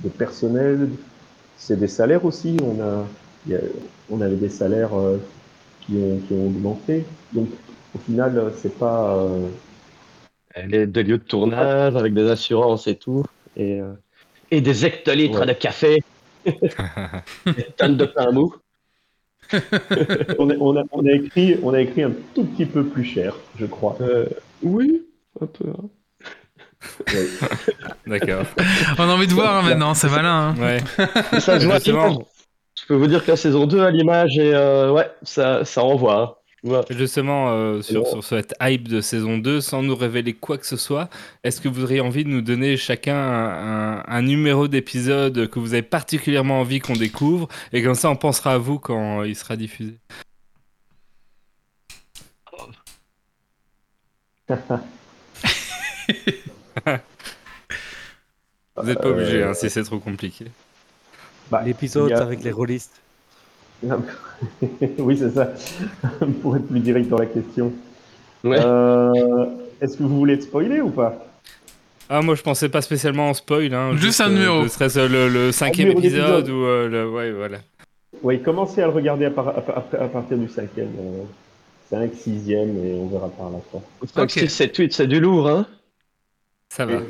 de personnel, c'est des salaires aussi. On a, il y a- on avait des salaires euh, qui ont, qui ont augmenté. Donc au final, euh, c'est pas euh, Les deux lieux de tournage avec des assurances et tout. Et, euh, et des hectolitres Ouais. de café. des tonnes de pain mou. on, a, on, a, on a écrit, on a écrit un tout petit peu plus cher, je crois. Euh, oui, un peu. hein. D'accord. On a envie de voir hein, maintenant, c'est malin. hein. Ouais. Ça se voit. Je peux vous dire que la saison 2 à l'image, et euh, ouais, ça, ça envoie. hein. Ouais. Justement, euh, sur, cette hype de saison 2, sans nous révéler quoi que ce soit, est-ce que vous auriez envie de nous donner chacun un, un- un numéro d'épisode que vous avez particulièrement envie qu'on découvre Et comme ça, on pensera à vous quand il sera diffusé? Vous n'êtes pas obligé hein, si c'est trop compliqué. Bah, L'épisode a- avec les rôlistes. oui, c'est ça. Pour être plus direct dans la question. Ouais. Euh, Est-ce que vous voulez être spoiler ou pas? Ah, moi je pensais pas spécialement en spoil. Hein, Juste un numéro. Ne serait-ce le, le cinquième épisode ou euh, le. Ouais, voilà. Oui, commencez à le regarder à, par- à, à- à partir du cinquième. Euh, 5, 6 et on verra par la fin. 5, Ok. 6, 7, 8, c'est du lourd, hein. Ça va.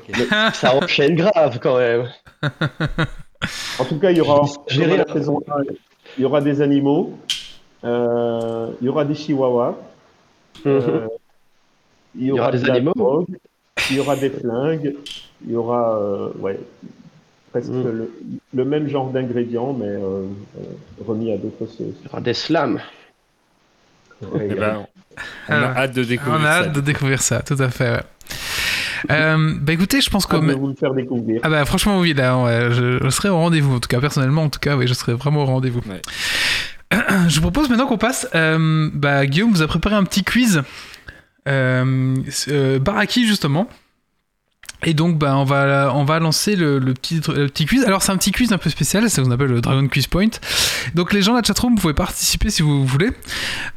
Ça enchaîne grave quand même. En tout cas, il y aura, Gérer la- saison 1, il y aura des animaux, euh, il y aura des chihuahuas, euh, il y aura, des de animaux. drogue, il y aura des flingues, il y aura euh, ouais, presque Mm. le, le même genre d'ingrédients, mais euh, euh, remis à d'autres sauces. Il y aura des slams. Ouais, Eh ben, on a Ah, hâte de découvrir On a ça. hâte de découvrir ça, tout à fait. ouais. Euh, bah écoutez, je pense que. de vous le faire découvrir. Ah bah franchement oui, là, ouais, je, je serai au rendez-vous. En tout cas, personnellement, en tout cas, oui, je serai vraiment au rendez-vous. Ouais. Je vous propose maintenant qu'on passe. euh, bah, Guillaume vous a préparé un petit quiz. Euh, euh, Baraki justement. Et donc, bah, on va, on va lancer le, petit, le petit quiz. Alors, c'est un petit quiz un peu spécial, c'est ce qu'on appelle le Dragon Quiz Point. Donc, les gens de la chatroom, vous pouvez participer si vous voulez.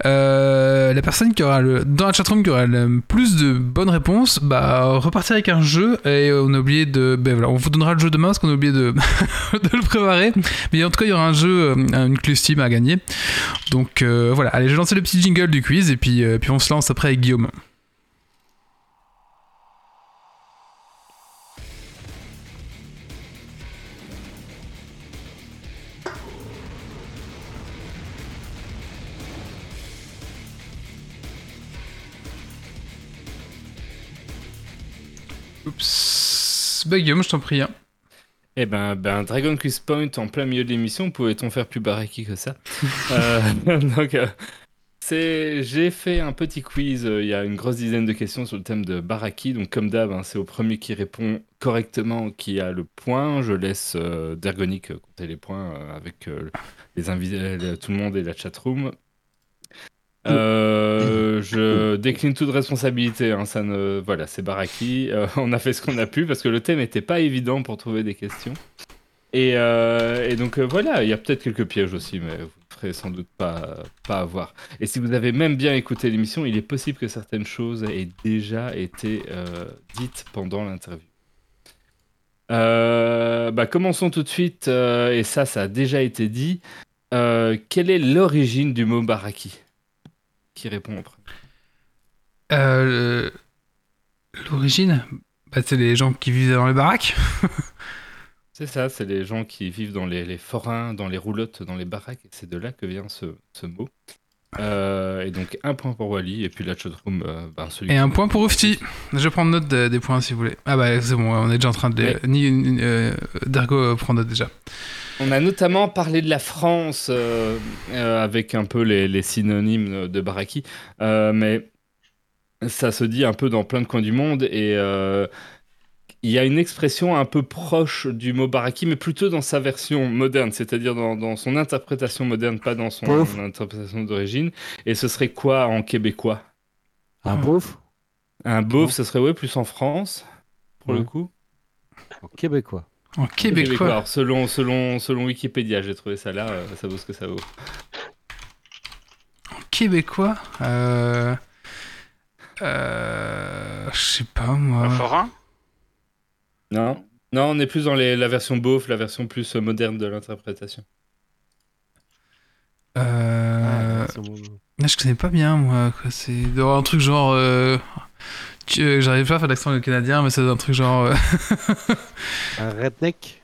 Euh, la personne qui aura le, dans la chatroom qui aura le plus de bonnes réponses, bah, repartir avec un jeu. Et on a oublié de. Ben voilà, on vous donnera le jeu demain parce qu'on a oublié de, de le préparer. Mais en tout cas, il y aura un jeu, euh, une clé Steam à gagner. Donc, euh, voilà. Allez, je vais lancer le petit jingle du quiz et puis, euh, puis on se lance après avec Guillaume. Oups. Bah, Guillaume, je t'en prie. hein. Eh ben, ben, Dragon Quest Point en plein milieu de l'émission, pouvait-on faire plus baraki que ça? Euh, Donc, euh, c'est, j'ai fait un petit quiz. euh, Il y a une grosse dizaine de questions sur le thème de baraki. Donc, comme d'hab, hein, c'est au premier qui répond correctement qui a le point. Je laisse Dergonic compter les points avec les invités, tout le monde et la chatroom. Euh, je décline toute responsabilité. hein, ça ne... Voilà, c'est Baraki. Euh, on a fait ce qu'on a pu parce que le thème n'était pas évident pour trouver des questions. Et, euh, donc voilà, il y a peut-être quelques pièges aussi, mais vous ne ferez sans doute pas, pas avoir. Et si vous avez même bien écouté l'émission, il est possible que certaines choses aient déjà été dites pendant l'interview. Bah, commençons tout de suite, et ça, ça a déjà été dit. Quelle est l'origine du mot baraki? Qui répond en premier Euh, L'origine bah, C'est les gens qui vivaient dans les baraques. C'est ça, c'est les gens qui vivent dans les, les forains, dans les roulottes, dans les baraques, et c'est de là que vient ce, ce mot. Euh, et donc un point pour Wally, et puis la chatroom, euh, ben, celui Et un point pour Ufti. Je vais prendre note de- des points si vous voulez. Ah bah c'est bon, on est déjà en train de les... Ouais. Ni, ni- euh, Dergo euh, prend note déjà. On a notamment parlé de la France euh, euh, avec un peu les, les synonymes de baraki, euh, mais ça se dit un peu dans plein de coins du monde et euh, il y a une expression un peu proche du mot baraki, mais plutôt dans sa version moderne, c'est-à-dire dans, dans son interprétation moderne, pas dans son interprétation d'origine. Et ce serait quoi en québécois? Un beauf? Un beauf, ce serait ouais, plus en France, pour le coup. en québécois. En québécois. Alors, selon, selon, selon Wikipédia, j'ai trouvé ça là, euh, ça vaut ce que ça vaut. En québécois euh... Euh... Je sais pas moi. Un forain? Non, non, on est plus dans les- la version beauf, la version plus euh, moderne de l'interprétation. Euh... bon. Là, je connais pas bien moi. quoi. C'est un truc genre... Euh... euh, J'arrive pas à faire l'accent canadien, mais c'est un truc genre... Euh... Un redneck?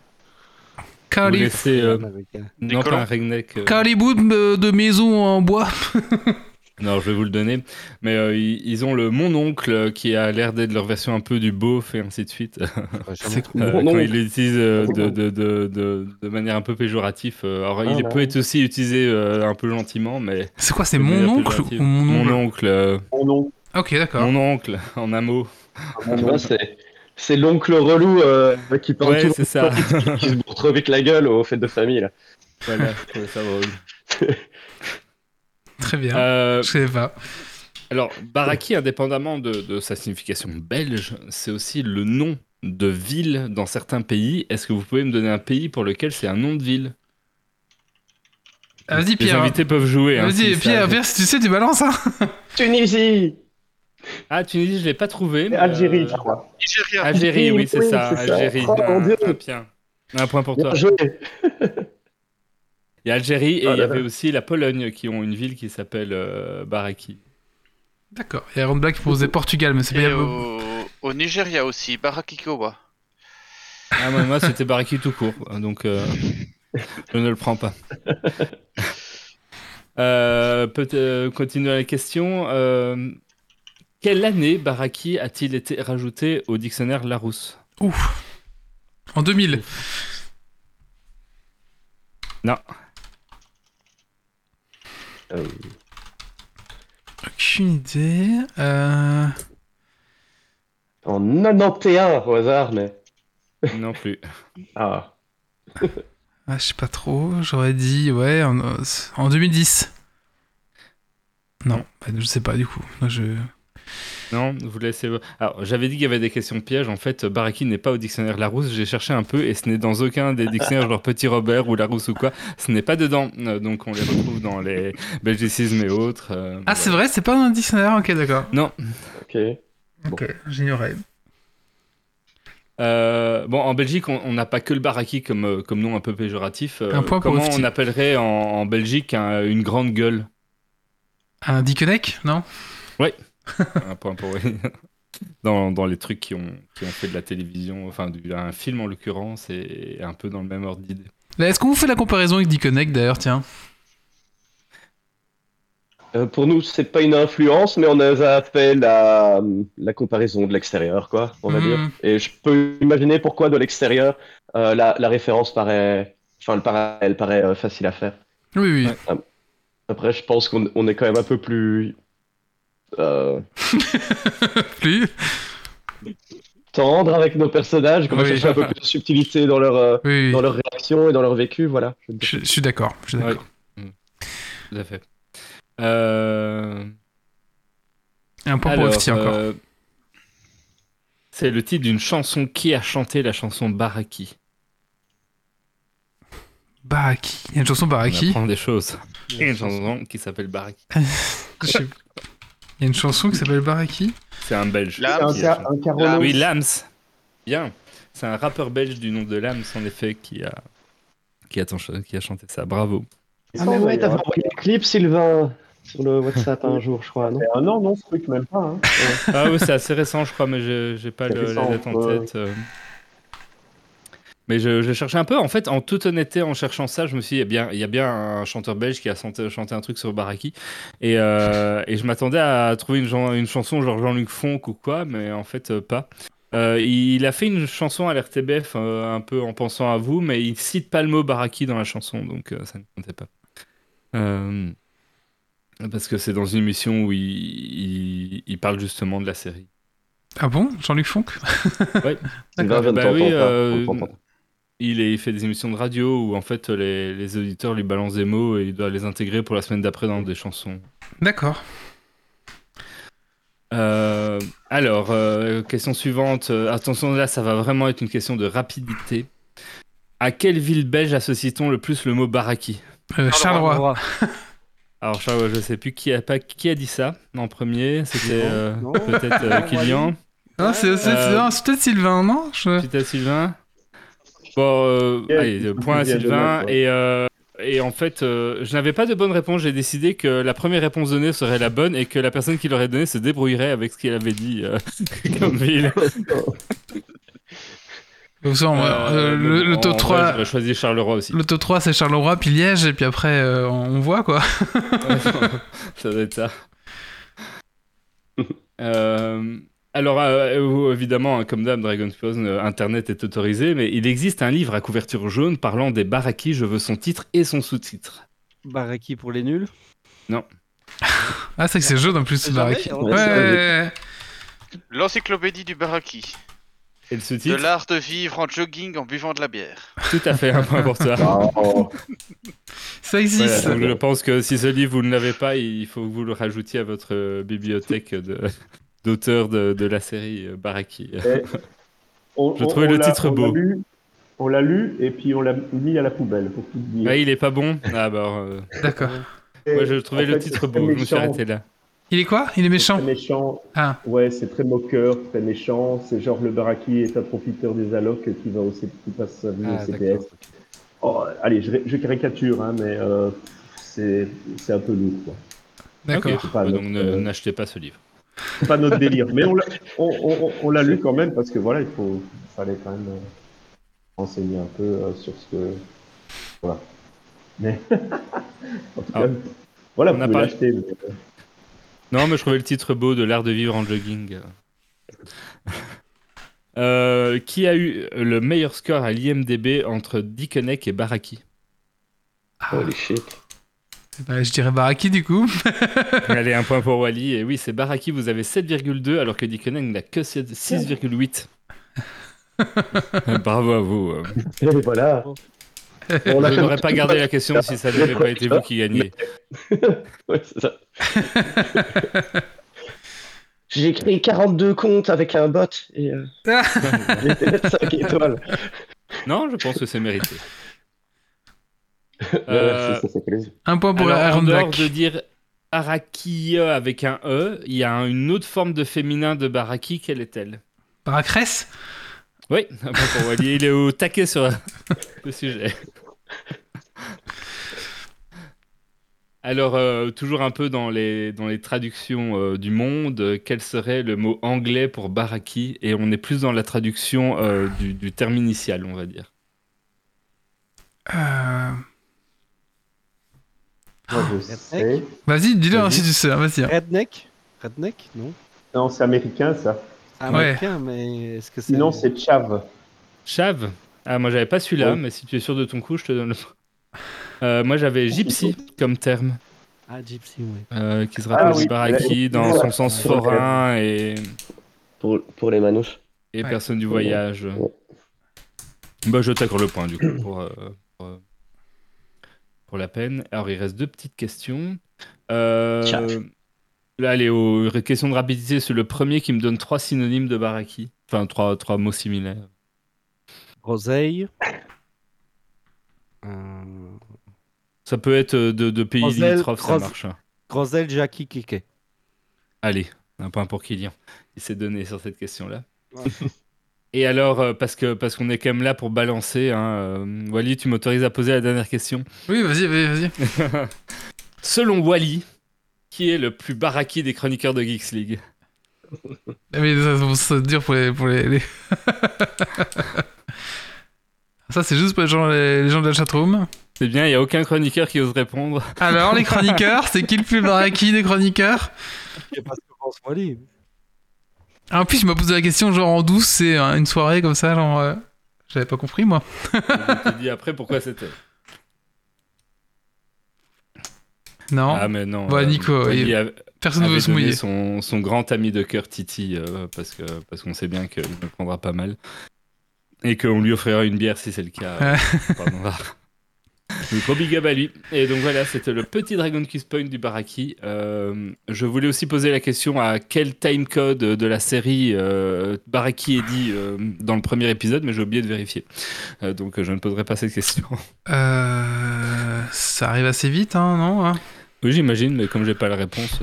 Vous Cali... laissez, euh, américain. Des non, pas un redneck. euh, Calibout de, de maison en bois. non, je vais vous le donner. Mais euh, ils, ils ont le mon oncle euh, qui a l'air d'être leur version un peu du beauf et ainsi de suite. C'est. Euh, Mon quand oncle. ils l'utilisent euh, de, de, de, de, de manière un peu péjorative. Alors, Ah, il peut être aussi utilisé euh, un peu gentiment, mais. C'est quoi C'est mon oncle ou mon Mon oncle oncle. euh, Mon oncle, Ok, d'accord. mon oncle, en un mot. vois, c'est, c'est l'oncle relou euh, qui parle Ouais, tout c'est ça. qui se bourre trop vite la gueule aux fêtes de famille. Là. voilà, ça drôle. Très bien. Euh, Je savais pas. Alors, Baraki, indépendamment de, de sa signification belge, c'est aussi le nom de ville dans certains pays. Est-ce que vous pouvez me donner un pays pour lequel c'est un nom de ville? Ah, Vas-y Les Pierre. invités peuvent jouer. hein, Vas-y Pierre, si tu sais, tu balances hein. Tunisie Ah, Tunisie, je l'ai pas trouvé. mais, Algérie, euh, je crois. Algérie, oui, c'est Oui, ça. c'est ça. Algérie. Oh, un, Dieu. un point. Un point pour toi. Bien joué Il y a Algérie et Oh il y avait là. aussi la Pologne qui ont une ville qui s'appelle euh, Baraki. D'accord. Il y a Aaron Black qui proposait Portugal, mais c'est pas Et bien. au... au Nigeria aussi, Barakikowa. Ah, moi, moi, c'était Baraki tout court, donc euh, je ne le prends pas. Euh, peut euh, continuer la question. Euh, quelle année Baraki a-t-il été rajouté au dictionnaire Larousse? Ouf. En 2000. Non. Euh, Aucune idée. Euh... En 91 au hasard, mais. Non plus. Ah. Ah, je sais pas trop. J'aurais dit, ouais, en, en 2010. Non, bah, je sais pas du coup. Moi, je... Non, vous laissez. Alors, j'avais dit qu'il y avait des questions pièges. En fait, Baraki n'est pas au dictionnaire Larousse. J'ai cherché un peu et ce n'est dans aucun des dictionnaires, genre Petit Robert ou Larousse ou quoi. Ce n'est pas dedans. Euh, Donc, on les retrouve dans les belgicismes et autres. euh, Ah, c'est vrai, c'est pas dans le dictionnaire Ok, d'accord. Non. Ok. Ok, j'ignorais. Euh, bon, en Belgique, on n'a pas que le baraki comme, comme nom un peu péjoratif. Euh, Un point pour comment on appellerait en, en Belgique un- une grande gueule? Un Dickeneck, non? Un point pour dans, dans les trucs qui ont, qui ont fait de la télévision, enfin du, un film en l'occurrence, et un peu dans le même ordre d'idée. Est-ce qu'on vous fait la comparaison avec Dickeneck d'ailleurs, tiens? Euh, pour nous, c'est pas une influence, mais on a fait la, la comparaison de l'extérieur, quoi, on va Mhm. dire. Et je peux imaginer pourquoi de l'extérieur, euh, la, la référence paraît, enfin, le parallèle paraît euh, facile à faire. Oui, oui. Ouais. Après, je pense qu'on on est quand même un peu plus euh, Plus tendre avec nos personnages, va Oui. chercher un peu plus de subtilité dans leur, euh, Oui, oui. dans leur réaction et dans leur vécu, voilà. Je- suis d'accord. Je suis d'accord. Tout à fait. Euh, Et un point pour alors, FT encore. euh, C'est le titre d'une chanson. Qui a chanté la chanson Baraki? Baraki. Il y a une chanson On Baraki. apprend des choses. Il y a une chanson qui s'appelle Baraki. Je sais- Il y a une chanson qui s'appelle Baraki. C'est un Belge. C'est un, un. Oui, Lams. Bien. C'est un rappeur belge du nom de Lams, en effet, qui a, qui a, qui a chanté ça. Bravo. Ah, mais ouais, t'avais envoyé le clip, Sylvain, sur le WhatsApp un jour, je crois, non? Un an, non, ce truc, même pas. Hein. Ah oui, c'est assez récent, je crois, mais je j'ai pas le, récent, la date en tête. euh. Mais je, je cherchais un peu. En fait, en toute honnêteté, en cherchant ça, je me suis dit, il y a bien, il y a bien un chanteur belge qui a chanté, chanté un truc sur Baraki. Et, euh, et je m'attendais à trouver une, chanson genre Jean-Luc Fonck ou quoi, mais en fait, euh, pas. Euh, il a fait une chanson à l'RTBF euh, un peu en pensant à vous, mais il cite pas le mot Baraki dans la chanson, donc euh, ça ne comptait pas. Euh, parce que c'est dans une émission où il, il- il parle justement de la série. Ah bon? Jean-Luc Fonck? Vient de Bah oui, il, est- il fait des émissions de radio où en fait les, les auditeurs lui balancent des mots et il doit les intégrer pour la semaine d'après dans des chansons. D'accord. Euh, alors, euh, question suivante. Attention, là, ça va vraiment être une question de rapidité. À quelle ville belge associe-t-on le plus le mot baraki? Euh, Charleroi. Alors, Charles, je sais plus qui a, pas, qui a dit ça en premier. C'était euh, Non. peut-être euh, Kylian, c'est c'est- c'est- non, c'est peut-être Sylvain, non? Je- peut-être Sylvain. Bon, euh, Yeah, allez, point à Sylvain. Et, euh, et en fait, euh, je n'avais pas de bonne réponse. J'ai décidé que la première réponse donnée serait la bonne et que la personne qui l'aurait donnée se débrouillerait avec ce qu'il avait dit euh, comme ville. Savez, moi, Euh, euh, le, le vrai, 3, J'aurais choisi Charleroi aussi. le top 3 c'est Charleroi, puis Liège, et puis après euh, on voit quoi. ça doit être ça. Euh, alors, euh, évidemment, hein, comme d'hab, Dragon's Spawn, euh, Internet est autorisé, mais il existe un livre à couverture jaune parlant des Baraki. Je veux son titre et son sous-titre. Baraki pour les nuls. Ah, c'est que c'est jaune en plus, Baraki. Ouais. L'encyclopédie du Baraki. Et le De sous-titre l'art de vivre en jogging en buvant de la bière. Tout à fait, un point pour toi. Oh, ça existe. Voilà, donc je pense que si ce livre vous ne l'avez pas, il faut que vous le rajoutiez à votre euh, bibliothèque de- d'auteurs de, de la série euh, Baraki. on- Je on- trouvais on le titre beau. lu- On l'a lu et puis on l'a mis à la poubelle, pour tout dire. Ah, il est pas bon Ah bah, euh, D'accord. Moi je trouvais en le fait, titre beau, je me suis arrêté là. Il est quoi? Il est méchant? Très méchant. Ah. Ouais, c'est très moqueur, très méchant. C'est genre le Baraki est un profiteur des allocs qui va au qui passe sa vie Ah, au CPS. d'accord. Oh, allez, je, je caricature, hein, mais euh, c'est un peu lourd. D'accord. Pas donc euh, n'achetez pas ce livre. Pas notre délire. Mais on l'a on, on- on l'a lu quand même parce que voilà, il faut, fallait quand même euh, renseigner un peu euh, sur ce que. Voilà. Mais. en tout Ah. voilà, On vous a pouvez parlé- l'acheter. mais, euh, Non, mais je trouvais le titre beau de l'art de vivre en jogging. Euh, qui a eu le meilleur score à l'IMDB entre Dickeneck et Baraki? Holy shit. Bah, je dirais Baraki du coup. Allez, un point pour Wally. Et oui, c'est Baraki, vous avez 7,2 alors que Dickeneck n'a que 7 6,8. Bravo à vous. Et voilà. On Je n'aurais pas gardé la question si ça n'avait pas été vous qui gagnez. Ouais, c'est ça. J'ai créé 42 comptes avec un bot et euh, j'ai fait 5 étoiles. Non, je pense que c'est mérité. Euh, c'est- ça, ça fait plaisir. Un point pour Alors, en dehors de dire Araki avec un E, il y a une autre forme de féminin de Baraki. Quelle est-elle? Baracress? Oui, pour Wally. Il est au taquet sur le sujet. Alors, euh, toujours un peu dans les, dans les traductions euh, du monde, euh, quel serait le mot anglais pour Baraki? Et on est plus dans la traduction euh, du, du terme initial, on va dire. Moi, je sais. Vas-y, dis-le hein, si tu sais. hein, Vas-y. hein. Redneck? Redneck Non. Non, c'est américain ça. Ouais. américain, mais est-ce que c'est. Sinon, c'est Chav. Chav Ah, moi j'avais pas celui-là, Oui. mais si tu es sûr de ton coup, je te donne le. Euh, moi j'avais gypsy comme terme, Ah, Gypsy, oui. euh, qui se Ah rappelle oui. du baraki dans son sens le forain et, Pour, pour les manouches. et Ouais. personne du voyage. Ouais. Bah, je t'accorde le point du coup pour, euh, pour, euh, pour la peine. Alors il reste deux petites questions. Euh, là, allez, aux questions de rapidité, c'est le premier qui me donne trois synonymes de baraki. Enfin, trois, trois mots similaires. Groseille. Euh, Ça peut être euh, de, de pays limitrophes, ça marche. hein. Groseille, Jackie, Kike. Allez, un point pour Kylian. Il s'est donné sur cette question-là. Et alors, euh, parce que parce qu'on est quand même là pour balancer, hein, euh, Wally, tu m'autorises à poser la dernière question. Oui, vas-y, vas-y, vas-y. Selon Wally, qui est le plus baraki des chroniqueurs de Geeks League? Ah, Mais ça, ça, ça dur pour les. Pour les, les- ça, c'est juste pour les gens, les, les gens de la chatroom. C'est bien, il n'y a aucun chroniqueur qui ose répondre. Alors, les chroniqueurs, c'est qui le plus baraki des chroniqueurs? Et parce que France Wally. En plus, il m'a posé la question, genre en douce, c'est euh, une soirée comme ça, genre. euh, J'avais pas compris, moi. Je te dis après pourquoi c'était. Non, Ah, mais non. Ouais, Nico, il- a- personne ne veut se mouiller. Son, son grand ami de cœur, Titi, euh, parce que parce qu'on sait bien qu'il me prendra pas mal. Et qu'on lui offrira une bière si c'est le cas. euh, pardon. Donc, gros big up à lui. Et donc voilà, c'était le petit Dragon Kiss Point du Baraki. Euh, je voulais aussi poser la question à quel timecode de la série euh, Baraki est dit euh, dans le premier épisode, mais j'ai oublié de vérifier. Donc je ne poserai pas cette question. Ça arrive assez vite, hein, non hein? Oui, j'imagine, mais comme j'ai pas la réponse.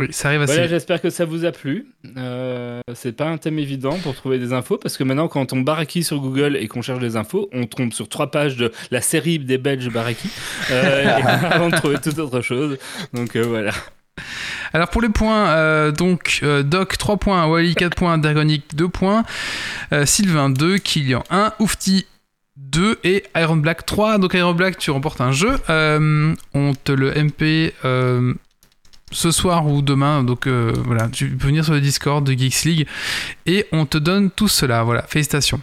Oui, ça arrive assez Voilà, j'espère que ça vous a plu. Euh, c'est pas un thème évident pour trouver des infos parce que maintenant, quand on baraki sur Google et qu'on cherche des infos, on tombe sur trois pages de la série des Belges baraki euh, avant de trouver toute autre chose. Donc euh, voilà. Alors pour les points, euh, donc euh, Doc 3 points, Wally 4 points, Dragonic 2 points, euh, Sylvain 2, Kylian 1, Oufti 2 et Iron Black 3. Donc Iron Black, tu remportes un jeu. Euh, on te le MP euh, ce soir ou demain. Donc euh, voilà, tu peux venir sur le Discord de Geeks League et on te donne tout cela. Voilà, félicitations.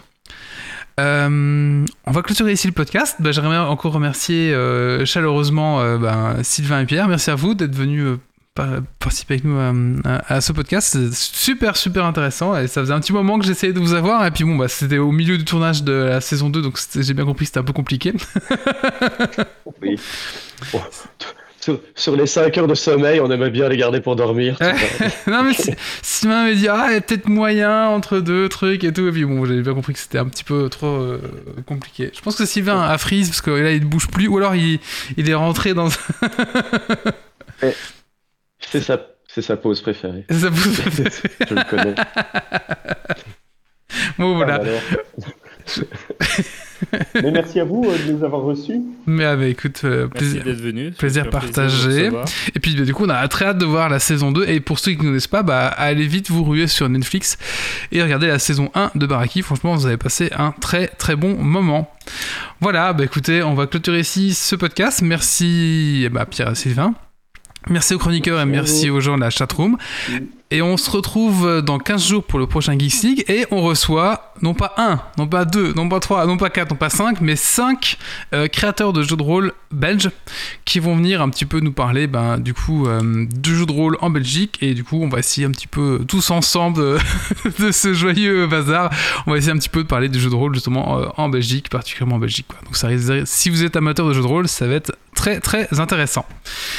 Euh, on va clôturer ici le podcast. Bah, J'aimerais encore remercier euh, chaleureusement ben, Sylvain et Pierre. Merci à vous d'être venus par- participer avec nous à, à ce podcast. C'est super, super intéressant. Et ça faisait un petit moment que j'essayais de vous avoir. Et puis bon, bah, c'était au milieu du tournage de la saison 2, donc j'ai bien compris que c'était un peu compliqué. Oui. Bon. Sur, sur les 5 heures de sommeil, on aimait bien les garder pour dormir. non, mais Sy- Sylvain m'a dit, ah, il y a peut-être moyen entre deux trucs et tout. Et puis bon, j'avais bien compris que c'était un petit peu trop euh, compliqué. Je pense que Sylvain a freeze parce que là, il ne bouge plus. Ou alors, il, il est rentré dans. C'est sa, c'est sa pause préférée. Ça vous- Je le connais. bon, voilà. Ah, alors. Mais merci à vous euh, de nous avoir reçus. Mais ah, bah, écoute, euh, Merci plaisir. d'être venu. plaisir partagé. Et puis bah, du coup, on a très hâte de voir la saison 2. Et pour ceux qui ne connaissent pas, bah, allez vite vous ruer sur Netflix et regardez la saison 1 de Baraki. Franchement, vous avez passé un très très bon moment. Voilà, bah écoutez, on va clôturer ici ce podcast. Merci eh bah, Pierre et Sylvain. Merci aux chroniqueurs et merci aux gens de la chatroom. Et on se retrouve dans 15 jours pour le prochain Geeks League. Et on reçoit non pas un, non pas deux, non pas trois, non pas quatre, non pas cinq, mais cinq euh, créateurs de jeux de rôle belges qui vont venir un petit peu nous parler ben, du coup euh, de jeux de rôle en Belgique. Et du coup, on va essayer un petit peu tous ensemble de, de ce joyeux bazar. On va essayer un petit peu de parler des jeux de rôle justement euh, en Belgique, particulièrement en Belgique. Quoi. Donc ça si vous êtes amateur de jeux de rôle, ça va être très très intéressant.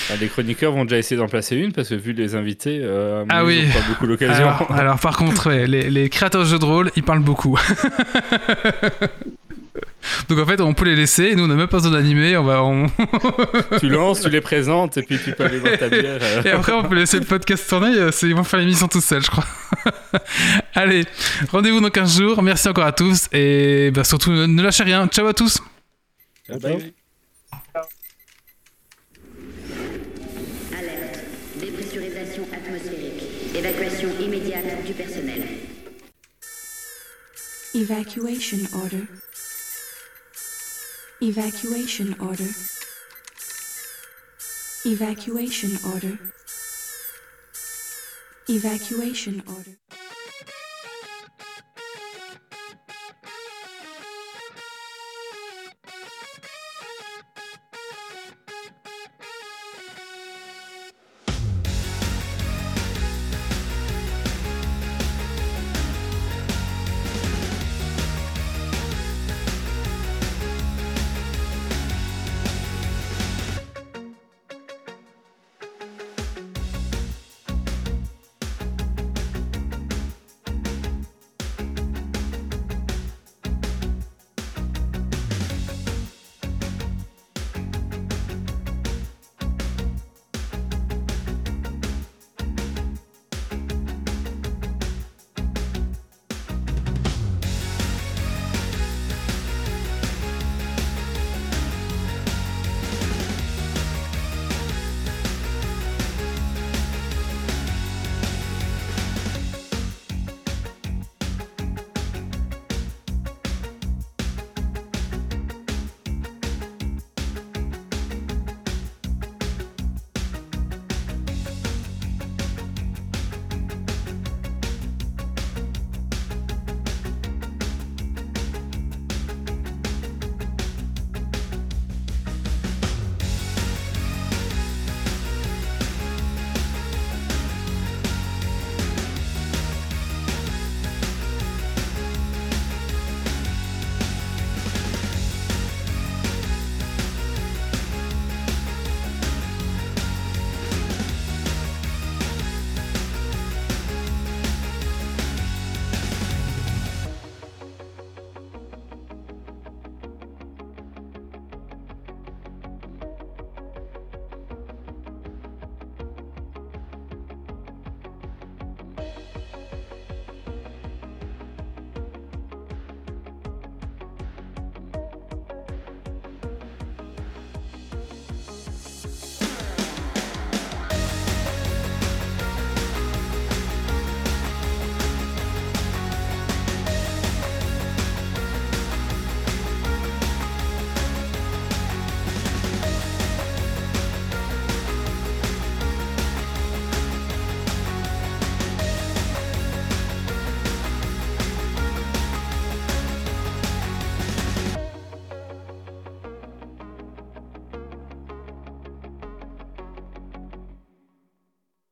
Ah, Les chroniqueurs vont déjà essayer d'en placer une parce que vu les invités, euh, Ah avis, oui. pas beaucoup l'occasion. Alors, alors, par contre, ouais, les, les créateurs de jeux de rôle, ils parlent beaucoup. Donc en fait, on peut les laisser. et Nous, on n'a même pas besoin d'animer. On va, on- tu lances, tu les présentes et puis tu peux aller boire ta bière. euh. et après, on peut laisser le podcast tourner. euh, c'est- Ils vont faire l'émission tout seuls, je crois. Allez, rendez-vous dans 15 jours. Merci encore à tous et bah, surtout, ne, lâchez rien. Ciao à tous. Bye bye. Évacuation immédiate du personnel. Evacuation order. Evacuation order. Evacuation order. Evacuation order.